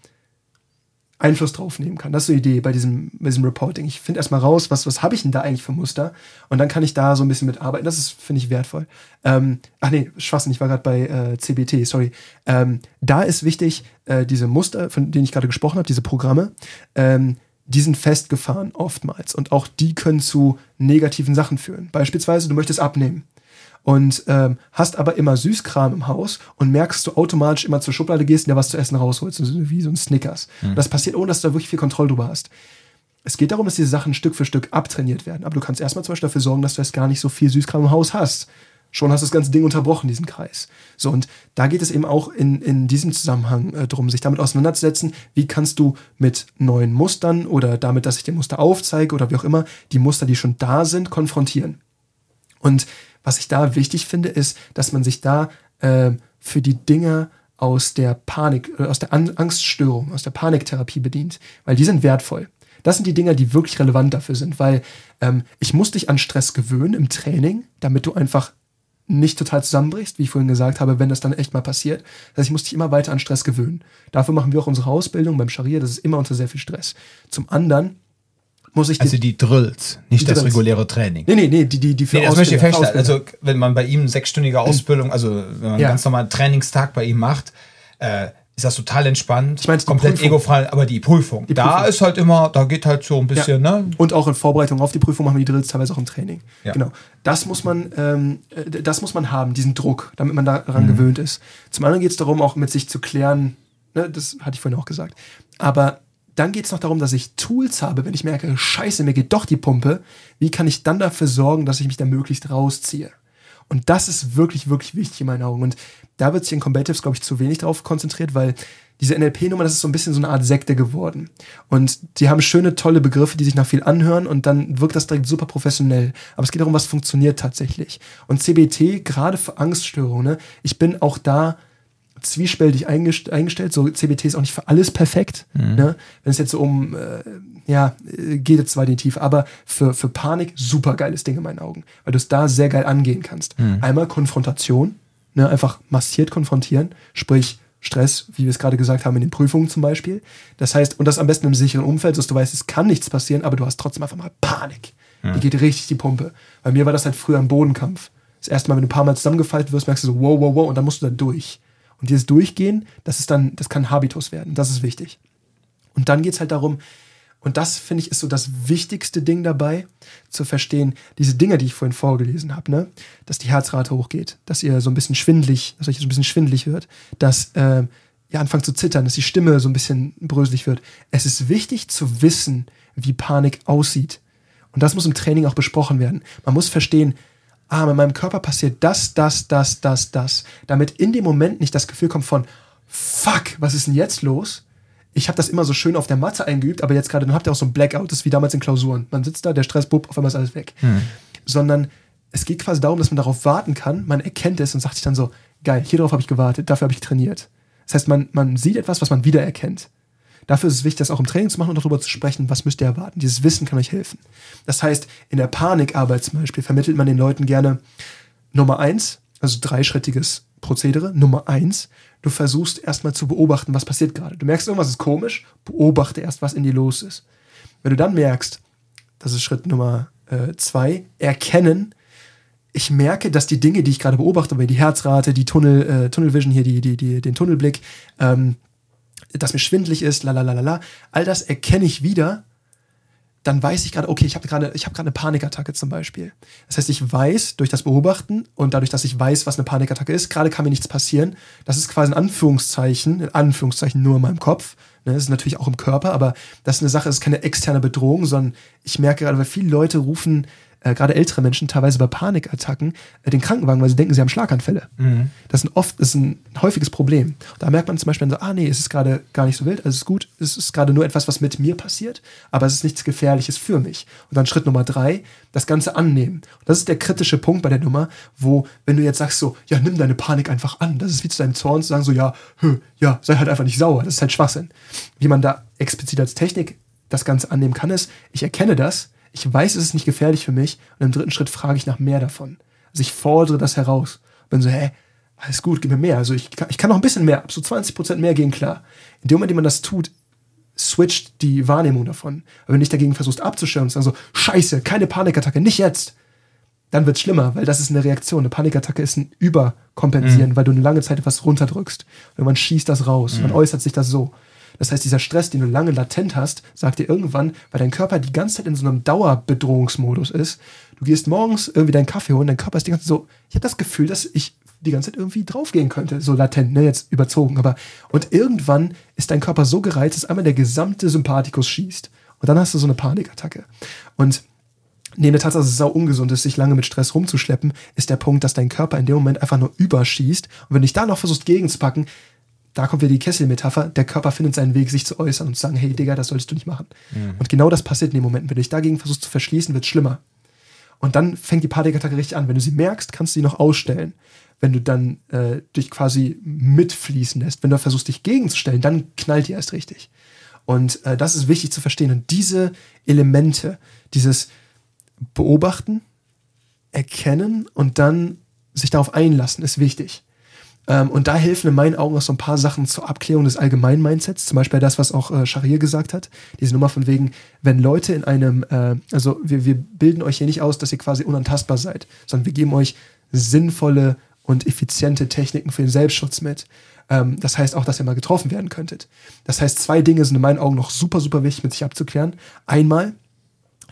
Speaker 2: Einfluss drauf nehmen kann. Das ist die Idee bei diesem, bei diesem Reporting. Ich finde erstmal raus, was, was habe ich denn da eigentlich für Muster? Und dann kann ich da so ein bisschen mitarbeiten. Das ist, finde ich, wertvoll. Ähm, ach nee, Schwachsinn, ich war gerade bei äh, CBT, sorry. Ähm, da ist wichtig, äh, diese Muster, von denen ich gerade gesprochen habe, diese Programme, ähm, die sind festgefahren oftmals. Und auch die können zu negativen Sachen führen. Beispielsweise, du möchtest abnehmen und ähm, hast aber immer Süßkram im Haus und merkst, du automatisch immer zur Schublade gehst und dir was zu essen rausholst, so wie so ein Snickers. Und das passiert, ohne dass du da wirklich viel Kontrolle drüber hast. Es geht darum, dass diese Sachen Stück für Stück abtrainiert werden. Aber du kannst erstmal zum Beispiel dafür sorgen, dass du jetzt gar nicht so viel Süßkram im Haus hast. Schon hast du das ganze Ding unterbrochen, diesen Kreis. So, und da geht es eben auch in, in diesem Zusammenhang äh, darum, sich damit auseinanderzusetzen, wie kannst du mit neuen Mustern oder damit, dass ich dir Muster aufzeige oder wie auch immer, die Muster, die schon da sind, konfrontieren. Und was ich da wichtig finde, ist, dass man sich da äh, für die Dinge aus der Panik, äh, aus der An Angststörung, aus der Paniktherapie bedient, weil die sind wertvoll. Das sind die Dinge, die wirklich relevant dafür sind, weil ähm, ich muss dich an Stress gewöhnen im Training, damit du einfach nicht total zusammenbrichst, wie ich vorhin gesagt habe, wenn das dann echt mal passiert. Das heißt, ich muss dich immer weiter an Stress gewöhnen. Dafür machen wir auch unsere Ausbildung beim Scharia, das ist immer unter sehr viel Stress. Zum anderen muss ich
Speaker 1: Also die Drills, nicht
Speaker 2: Die
Speaker 1: das
Speaker 2: Drills.
Speaker 1: reguläre Training.
Speaker 2: Nee, nee, nee, die, die, die für
Speaker 1: Nee, das möchte ich feststellen. Also, wenn man bei ihm eine sechsstündige Ausbildung, also wenn man einen
Speaker 2: Ja.
Speaker 1: ganz normalen Trainingstag bei ihm macht, äh, ist das total entspannt,
Speaker 2: Ich meinte die
Speaker 1: komplett
Speaker 2: Prüfung.
Speaker 1: egofrei, aber die Prüfung,
Speaker 2: Die
Speaker 1: da
Speaker 2: Prüfung.
Speaker 1: ist halt immer, da geht halt so ein bisschen, ne?
Speaker 2: Und auch in Vorbereitung auf die Prüfung machen wir die Drills teilweise auch im Training.
Speaker 1: Ja.
Speaker 2: Genau. Das muss man, ähm, äh, das muss man haben, diesen Druck, damit man
Speaker 1: Mhm.
Speaker 2: daran gewöhnt ist. Zum anderen geht es darum, auch mit sich zu klären, ne, das hatte ich vorhin auch gesagt. Aber dann geht es noch darum, dass ich Tools habe, wenn ich merke, scheiße, mir geht doch die Pumpe, wie kann ich dann dafür sorgen, dass ich mich da möglichst rausziehe? Und das ist wirklich, wirklich wichtig in meinen Augen. Und da wird sich in Combatives, glaube ich, zu wenig darauf konzentriert, weil diese NLP-Nummer, das ist so ein bisschen so eine Art Sekte geworden. Und die haben schöne, tolle Begriffe, die sich nach viel anhören und dann wirkt das direkt super professionell. Aber es geht darum, was funktioniert tatsächlich. Und CBT, gerade für Angststörungen, ne, ich bin auch da zwiespältig eingestellt. So CBT ist auch nicht für alles perfekt. Mhm. Ne? Wenn es jetzt so um, äh, ja, geht jetzt zwar in die Tiefe, aber für, für Panik super geiles Ding in meinen Augen, weil du es da sehr geil angehen kannst. Mhm. Einmal Konfrontation, ne? einfach massiert konfrontieren, sprich Stress, wie wir es gerade gesagt haben, in den Prüfungen zum Beispiel. Das heißt, und das am besten im sicheren Umfeld, dass du weißt, es kann nichts passieren, aber du hast trotzdem einfach mal Panik. Ja. Die geht richtig die Pumpe. Bei mir war das halt früher ein Bodenkampf. Das erste Mal, wenn du ein paar Mal zusammengefaltet wirst, merkst du so, wow, wow, wow, und dann musst du da durch. Und dieses Durchgehen, das ist dann, das kann Habitus werden. Das ist wichtig. Und dann geht es halt darum, und das finde ich ist so das wichtigste Ding dabei, zu verstehen, diese Dinge, die ich vorhin vorgelesen habe, ne? dass die Herzrate hochgeht, dass ihr so ein bisschen schwindlig, dass euch so ein bisschen schwindlig wird, dass äh, ihr anfangt zu zittern, dass die Stimme so ein bisschen bröselig wird. Es ist wichtig zu wissen, wie Panik aussieht. Und das muss im Training auch besprochen werden. Man muss verstehen, ah, mit meinem Körper passiert das, das, das, das, das, damit in dem Moment nicht das Gefühl kommt von, fuck, was ist denn jetzt los? Ich habe das immer so schön auf der Matte eingeübt, aber jetzt gerade, dann habt ihr auch so ein Blackout, das ist wie damals in Klausuren. Man sitzt da, der Stress, bupp, auf einmal ist alles weg. Hm. Sondern es geht quasi darum, dass man darauf warten kann, man erkennt es und sagt sich dann so, geil, hier drauf habe ich gewartet, dafür habe ich trainiert. Das heißt, man, man sieht etwas, was man wiedererkennt. Dafür ist es wichtig, das auch im Training zu machen und darüber zu sprechen, was müsst ihr erwarten. Dieses Wissen kann euch helfen. Das heißt, in der Panikarbeit zum Beispiel vermittelt man den Leuten gerne Nummer eins, also dreischrittiges Prozedere. Nummer eins, du versuchst erstmal zu beobachten, was passiert gerade. Du merkst, irgendwas ist komisch, beobachte erst, was in dir los ist. Wenn du dann merkst, das ist Schritt Nummer äh, zwei, erkennen, ich merke, dass die Dinge, die ich gerade beobachte, die Herzrate, die Tunnel, äh, Tunnelvision hier, die, die, die, den Tunnelblick, ähm, dass mir schwindlig ist, la all das erkenne ich wieder, dann weiß ich gerade, okay, ich habe gerade ich habe gerade eine Panikattacke zum Beispiel. Das heißt, ich weiß durch das Beobachten und dadurch, dass ich weiß, was eine Panikattacke ist, gerade kann mir nichts passieren. Das ist quasi ein Anführungszeichen, in Anführungszeichen nur in meinem Kopf. Ne, das ist natürlich auch im Körper, aber das ist eine Sache, das ist keine externe Bedrohung, sondern ich merke gerade, weil viele Leute rufen äh, gerade ältere Menschen teilweise bei Panikattacken äh, den Krankenwagen, weil sie denken, sie haben Schlaganfälle. Mhm. Das ist ein oft, das ist ein häufiges Problem. Da merkt man zum Beispiel so, ah nee, es ist gerade gar nicht so wild, also es ist gut, es ist gerade nur etwas, was mit mir passiert, aber es ist nichts Gefährliches für mich. Und dann Schritt Nummer drei, das Ganze annehmen. Und das ist der kritische Punkt bei der Nummer, wo, wenn du jetzt sagst so, ja, nimm deine Panik einfach an, das ist wie zu deinem Zorn zu sagen so, ja, hö, ja, sei halt einfach nicht sauer, das ist halt Schwachsinn. Wie man da explizit als Technik das Ganze annehmen kann, ist, ich erkenne das, ich weiß, es ist nicht gefährlich für mich. Und im dritten Schritt frage ich nach mehr davon. Also ich fordere das heraus. Bin so, hä, alles gut, gib mir mehr. Also ich kann, ich kann noch ein bisschen mehr, ab so 20% mehr gehen klar. In dem Moment, in dem man das tut, switcht die Wahrnehmung davon. Aber wenn ich dagegen versuchst abzuschirmen und sagen so, scheiße, keine Panikattacke, nicht jetzt, dann wird es schlimmer, weil das ist eine Reaktion. Eine Panikattacke ist ein Überkompensieren, mhm. weil du eine lange Zeit etwas runterdrückst. Und man schießt das raus, mhm. man äußert sich das so. Das heißt, dieser Stress, den du lange latent hast, sagt dir irgendwann, weil dein Körper die ganze Zeit in so einem Dauerbedrohungsmodus ist, du gehst morgens irgendwie deinen Kaffee holen, dein Körper ist die ganze Zeit so, ich habe das Gefühl, dass ich die ganze Zeit irgendwie draufgehen könnte, so latent, ne, jetzt überzogen, aber und irgendwann ist dein Körper so gereizt, dass einmal der gesamte Sympathikus schießt und dann hast du so eine Panikattacke. Und Neben der Tatsache, dass es sau ungesund ist, sich lange mit Stress rumzuschleppen, ist der Punkt, dass dein Körper in dem Moment einfach nur überschießt. Und wenn du dich da noch versuchst gegenzupacken, da kommt wieder die Kesselmetapher, der Körper findet seinen Weg, sich zu äußern und zu sagen, hey Digga, das solltest du nicht machen. Mhm. Und genau das passiert in dem Moment. Wenn du dich dagegen versuchst zu verschließen, wird es schlimmer. Und dann fängt die Panikattacke richtig an. Wenn du sie merkst, kannst du sie noch ausstellen. Wenn du dann äh, dich quasi mitfließen lässt, wenn du versuchst, dich gegenzustellen, dann knallt die erst richtig. Und äh, das ist wichtig zu verstehen. Und diese Elemente, dieses Beobachten, Erkennen und dann sich darauf einlassen, ist wichtig. Ähm, und da helfen in meinen Augen auch so ein paar Sachen zur Abklärung des allgemeinen Mindsets. Zum Beispiel das, was auch äh, Sharir gesagt hat. Diese Nummer von wegen, wenn Leute in einem, äh, also wir, wir bilden euch hier nicht aus, dass ihr quasi unantastbar seid, sondern wir geben euch sinnvolle und effiziente Techniken für den Selbstschutz mit. Ähm, das heißt auch, dass ihr mal getroffen werden könntet. Das heißt, zwei Dinge sind in meinen Augen noch super, super wichtig mit sich abzuklären. Einmal,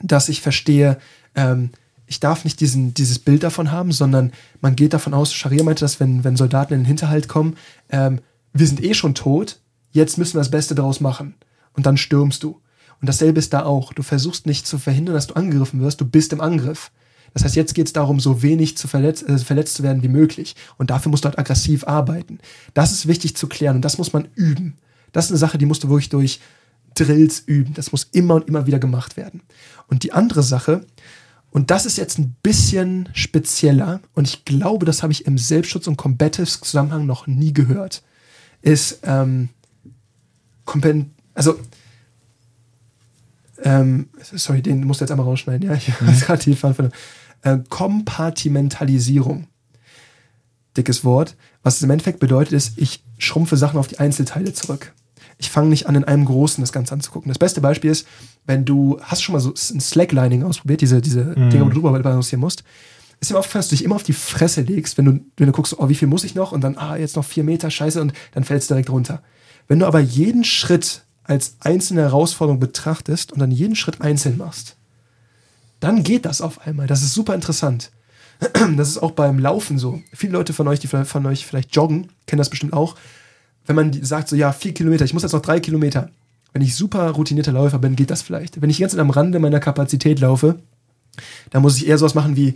Speaker 2: dass ich verstehe, ähm, ich darf nicht diesen, dieses Bild davon haben, sondern man geht davon aus, Scharia meinte das, wenn, wenn Soldaten in den Hinterhalt kommen, ähm, wir sind eh schon tot, jetzt müssen wir das Beste daraus machen. und dann stürmst du. Und dasselbe ist da auch. Du versuchst nicht zu verhindern, dass du angegriffen wirst, du bist im Angriff. Das heißt, jetzt geht es darum, so wenig zu verletzt, äh, verletzt zu werden wie möglich. Und dafür musst du halt aggressiv arbeiten. Das ist wichtig zu klären und das muss man üben. Das ist eine Sache, die musst du wirklich durch Drills üben. Das muss immer und immer wieder gemacht werden. Und die andere Sache, und das ist jetzt ein bisschen spezieller, und ich glaube, das habe ich im Selbstschutz- und Combatives-Zusammenhang noch nie gehört, ist, ähm, also, ähm, sorry, den musst du jetzt einmal rausschneiden, ja, ich mhm. gerade die Faden äh, Kompartimentalisierung. Dickes Wort. Was es im Endeffekt bedeutet, ist, ich schrumpfe Sachen auf die Einzelteile zurück. Ich fange nicht an, in einem Großen das Ganze anzugucken. Das beste Beispiel ist, wenn du, hast schon mal so ein Slacklining ausprobiert, diese, diese mm. Dinge, wo du drüber balancieren musst. Ist mir aufgefallen, dass du dich immer auf die Fresse legst, wenn du, wenn du guckst, oh, wie viel muss ich noch? Und dann, ah, jetzt noch vier Meter, scheiße, und dann fällst du direkt runter. Wenn du aber jeden Schritt als einzelne Herausforderung betrachtest und dann jeden Schritt einzeln machst, dann geht das auf einmal. Das ist super interessant. Das ist auch beim Laufen so. Viele Leute von euch, die von euch vielleicht joggen, kennen das bestimmt auch. Wenn man sagt so, ja, vier Kilometer, ich muss jetzt noch drei Kilometer. Wenn ich super routinierter Läufer bin, geht das vielleicht. Wenn ich ganz am Rande meiner Kapazität laufe, dann muss ich eher sowas machen wie,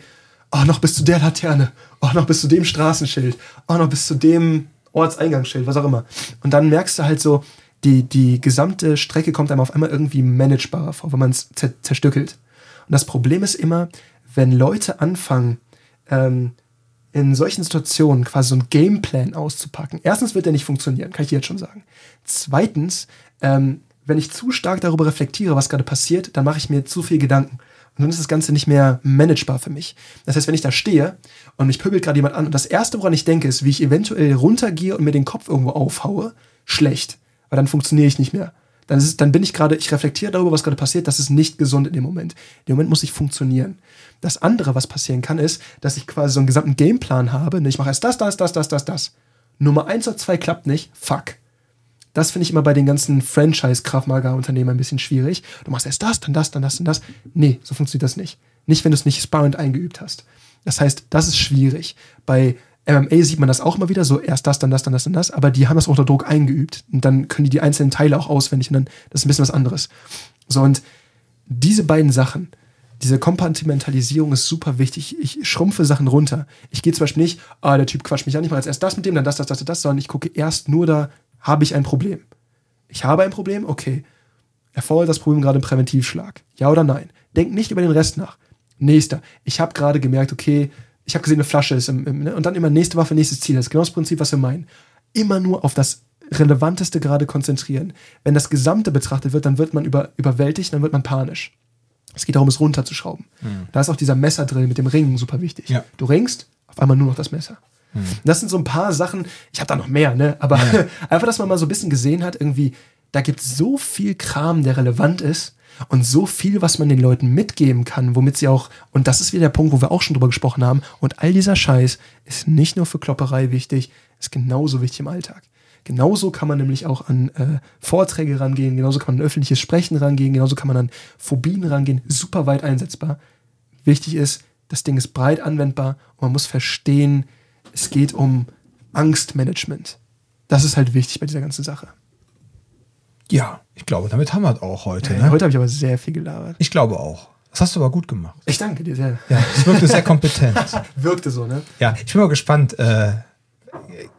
Speaker 2: oh, noch bis zu der Laterne, oh, noch bis zu dem Straßenschild, oh, noch bis zu dem Ortseingangsschild, was auch immer. Und dann merkst du halt so, die, die gesamte Strecke kommt einem auf einmal irgendwie managebarer vor, wenn man es zerstückelt. Und das Problem ist immer, wenn Leute anfangen, ähm, in solchen Situationen quasi so einen Gameplan auszupacken. Erstens wird der nicht funktionieren, kann ich dir jetzt schon sagen. Zweitens, ähm, wenn ich zu stark darüber reflektiere, was gerade passiert, dann mache ich mir zu viel Gedanken. Und dann ist das Ganze nicht mehr managebar für mich. Das heißt, wenn ich da stehe und mich pöbelt gerade jemand an und das Erste, woran ich denke, ist, wie ich eventuell runtergehe und mir den Kopf irgendwo aufhaue, schlecht. Weil dann funktioniere ich nicht mehr dann, ist, dann bin ich gerade, ich reflektiere darüber, was gerade passiert, das ist nicht gesund in dem Moment. In dem Moment muss ich funktionieren. Das andere, was passieren kann, ist, dass ich quasi so einen gesamten Gameplan habe. Ne? Ich mache erst das, das, das, das, das, das. Nummer eins oder zwei klappt nicht, fuck. Das finde ich immer bei den ganzen Franchise-Kraftmager-Unternehmen ein bisschen schwierig. Du machst erst das, dann das, dann das, dann das. Nee, so funktioniert das nicht. Nicht, wenn du es nicht sparend eingeübt hast. Das heißt, das ist schwierig. Bei MMA sieht man das auch immer wieder, so erst das, dann das, dann das, dann das, aber die haben das unter Druck eingeübt. Und dann können die die einzelnen Teile auch auswendig und dann, das ist ein bisschen was anderes. So, und diese beiden Sachen, diese Kompartimentalisierung ist super wichtig. Ich schrumpfe Sachen runter. Ich gehe zum Beispiel nicht, ah, der Typ quatscht mich an, ich mache jetzt erst das mit dem, dann das, das, das, das, sondern ich gucke erst nur da, habe ich ein Problem. Ich habe ein Problem, okay. Erfordert das Problem gerade einen Präventivschlag? Ja oder nein? Denk nicht über den Rest nach. Nächster. Ich habe gerade gemerkt, okay, ich habe gesehen, eine Flasche ist im, im ne? und dann immer nächste Waffe, nächstes Ziel. Das ist genau das Prinzip, was wir meinen. Immer nur auf das Relevanteste gerade konzentrieren. Wenn das Gesamte betrachtet wird, dann wird man über, überwältigt, dann wird man panisch. Es geht darum, es runterzuschrauben. Mhm. Da ist auch dieser Messerdrill mit dem Ringen super wichtig. Ja. Du ringst, auf einmal nur noch das Messer. Mhm. Das sind so ein paar Sachen, ich habe da noch mehr, ne? aber ja. <laughs> einfach, dass man mal so ein bisschen gesehen hat, irgendwie, da gibt es so viel Kram, der relevant ist und so viel, was man den Leuten mitgeben kann, womit sie auch, und das ist wieder der Punkt, wo wir auch schon drüber gesprochen haben, und all dieser Scheiß ist nicht nur für Klopperei wichtig, ist genauso wichtig im Alltag. Genauso kann man nämlich auch an äh, Vorträge rangehen, genauso kann man an öffentliches Sprechen rangehen, genauso kann man an Phobien rangehen, super weit einsetzbar. Wichtig ist, das Ding ist breit anwendbar und man muss verstehen, es geht um Angstmanagement. Das ist halt wichtig bei dieser ganzen Sache.
Speaker 1: Ja, ich glaube, damit haben wir es auch heute.
Speaker 2: Ja,
Speaker 1: ne?
Speaker 2: Heute habe ich aber sehr viel gelabert.
Speaker 1: Ich glaube auch. Das hast du aber gut gemacht.
Speaker 2: Ich danke dir sehr.
Speaker 1: Ja, es wirkte sehr kompetent. <laughs>
Speaker 2: wirkte so, ne?
Speaker 1: Ja, ich bin mal gespannt. Äh,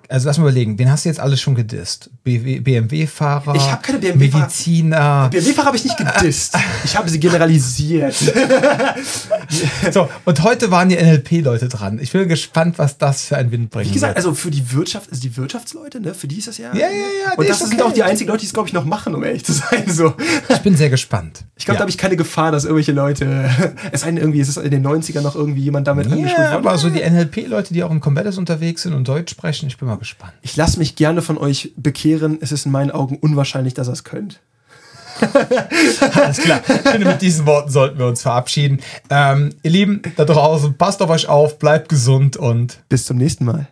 Speaker 1: also lass mal überlegen, wen hast du jetzt alles schon gedisst? BMW-Fahrer?
Speaker 2: Ich habe keine BMW-Fahrer.
Speaker 1: Mediziner.
Speaker 2: BMW-Fahrer habe ich nicht gedisst. Ich habe sie generalisiert. <laughs>
Speaker 1: so, und heute waren die NLP-Leute dran. Ich bin gespannt, was das für ein Wind bringt.
Speaker 2: Wie gesagt, also für die Wirtschaft, also die Wirtschaftsleute, ne, für die ist das ja.
Speaker 1: Ja, ja, ja.
Speaker 2: Und das okay. sind auch die einzigen Leute, die es, glaube ich, noch machen, um ehrlich zu sein. So.
Speaker 1: Ich bin sehr gespannt.
Speaker 2: Ich glaube, ja. da habe ich keine Gefahr, dass irgendwelche Leute. <laughs> Es sei denn, irgendwie ist es in den 90ern noch irgendwie jemand damit
Speaker 1: ja, angeschult worden. Aber so die NLP-Leute, die auch im Combatters unterwegs sind und Deutsch sprechen, ich bin mal gespannt.
Speaker 2: Ich lasse mich gerne von euch bekehren. Es ist in meinen Augen unwahrscheinlich, dass ihr es könnt. <laughs>
Speaker 1: Alles klar. Ich finde, mit diesen Worten sollten wir uns verabschieden. Ähm, ihr Lieben, da draußen, passt auf euch auf, bleibt gesund und
Speaker 2: bis zum nächsten Mal.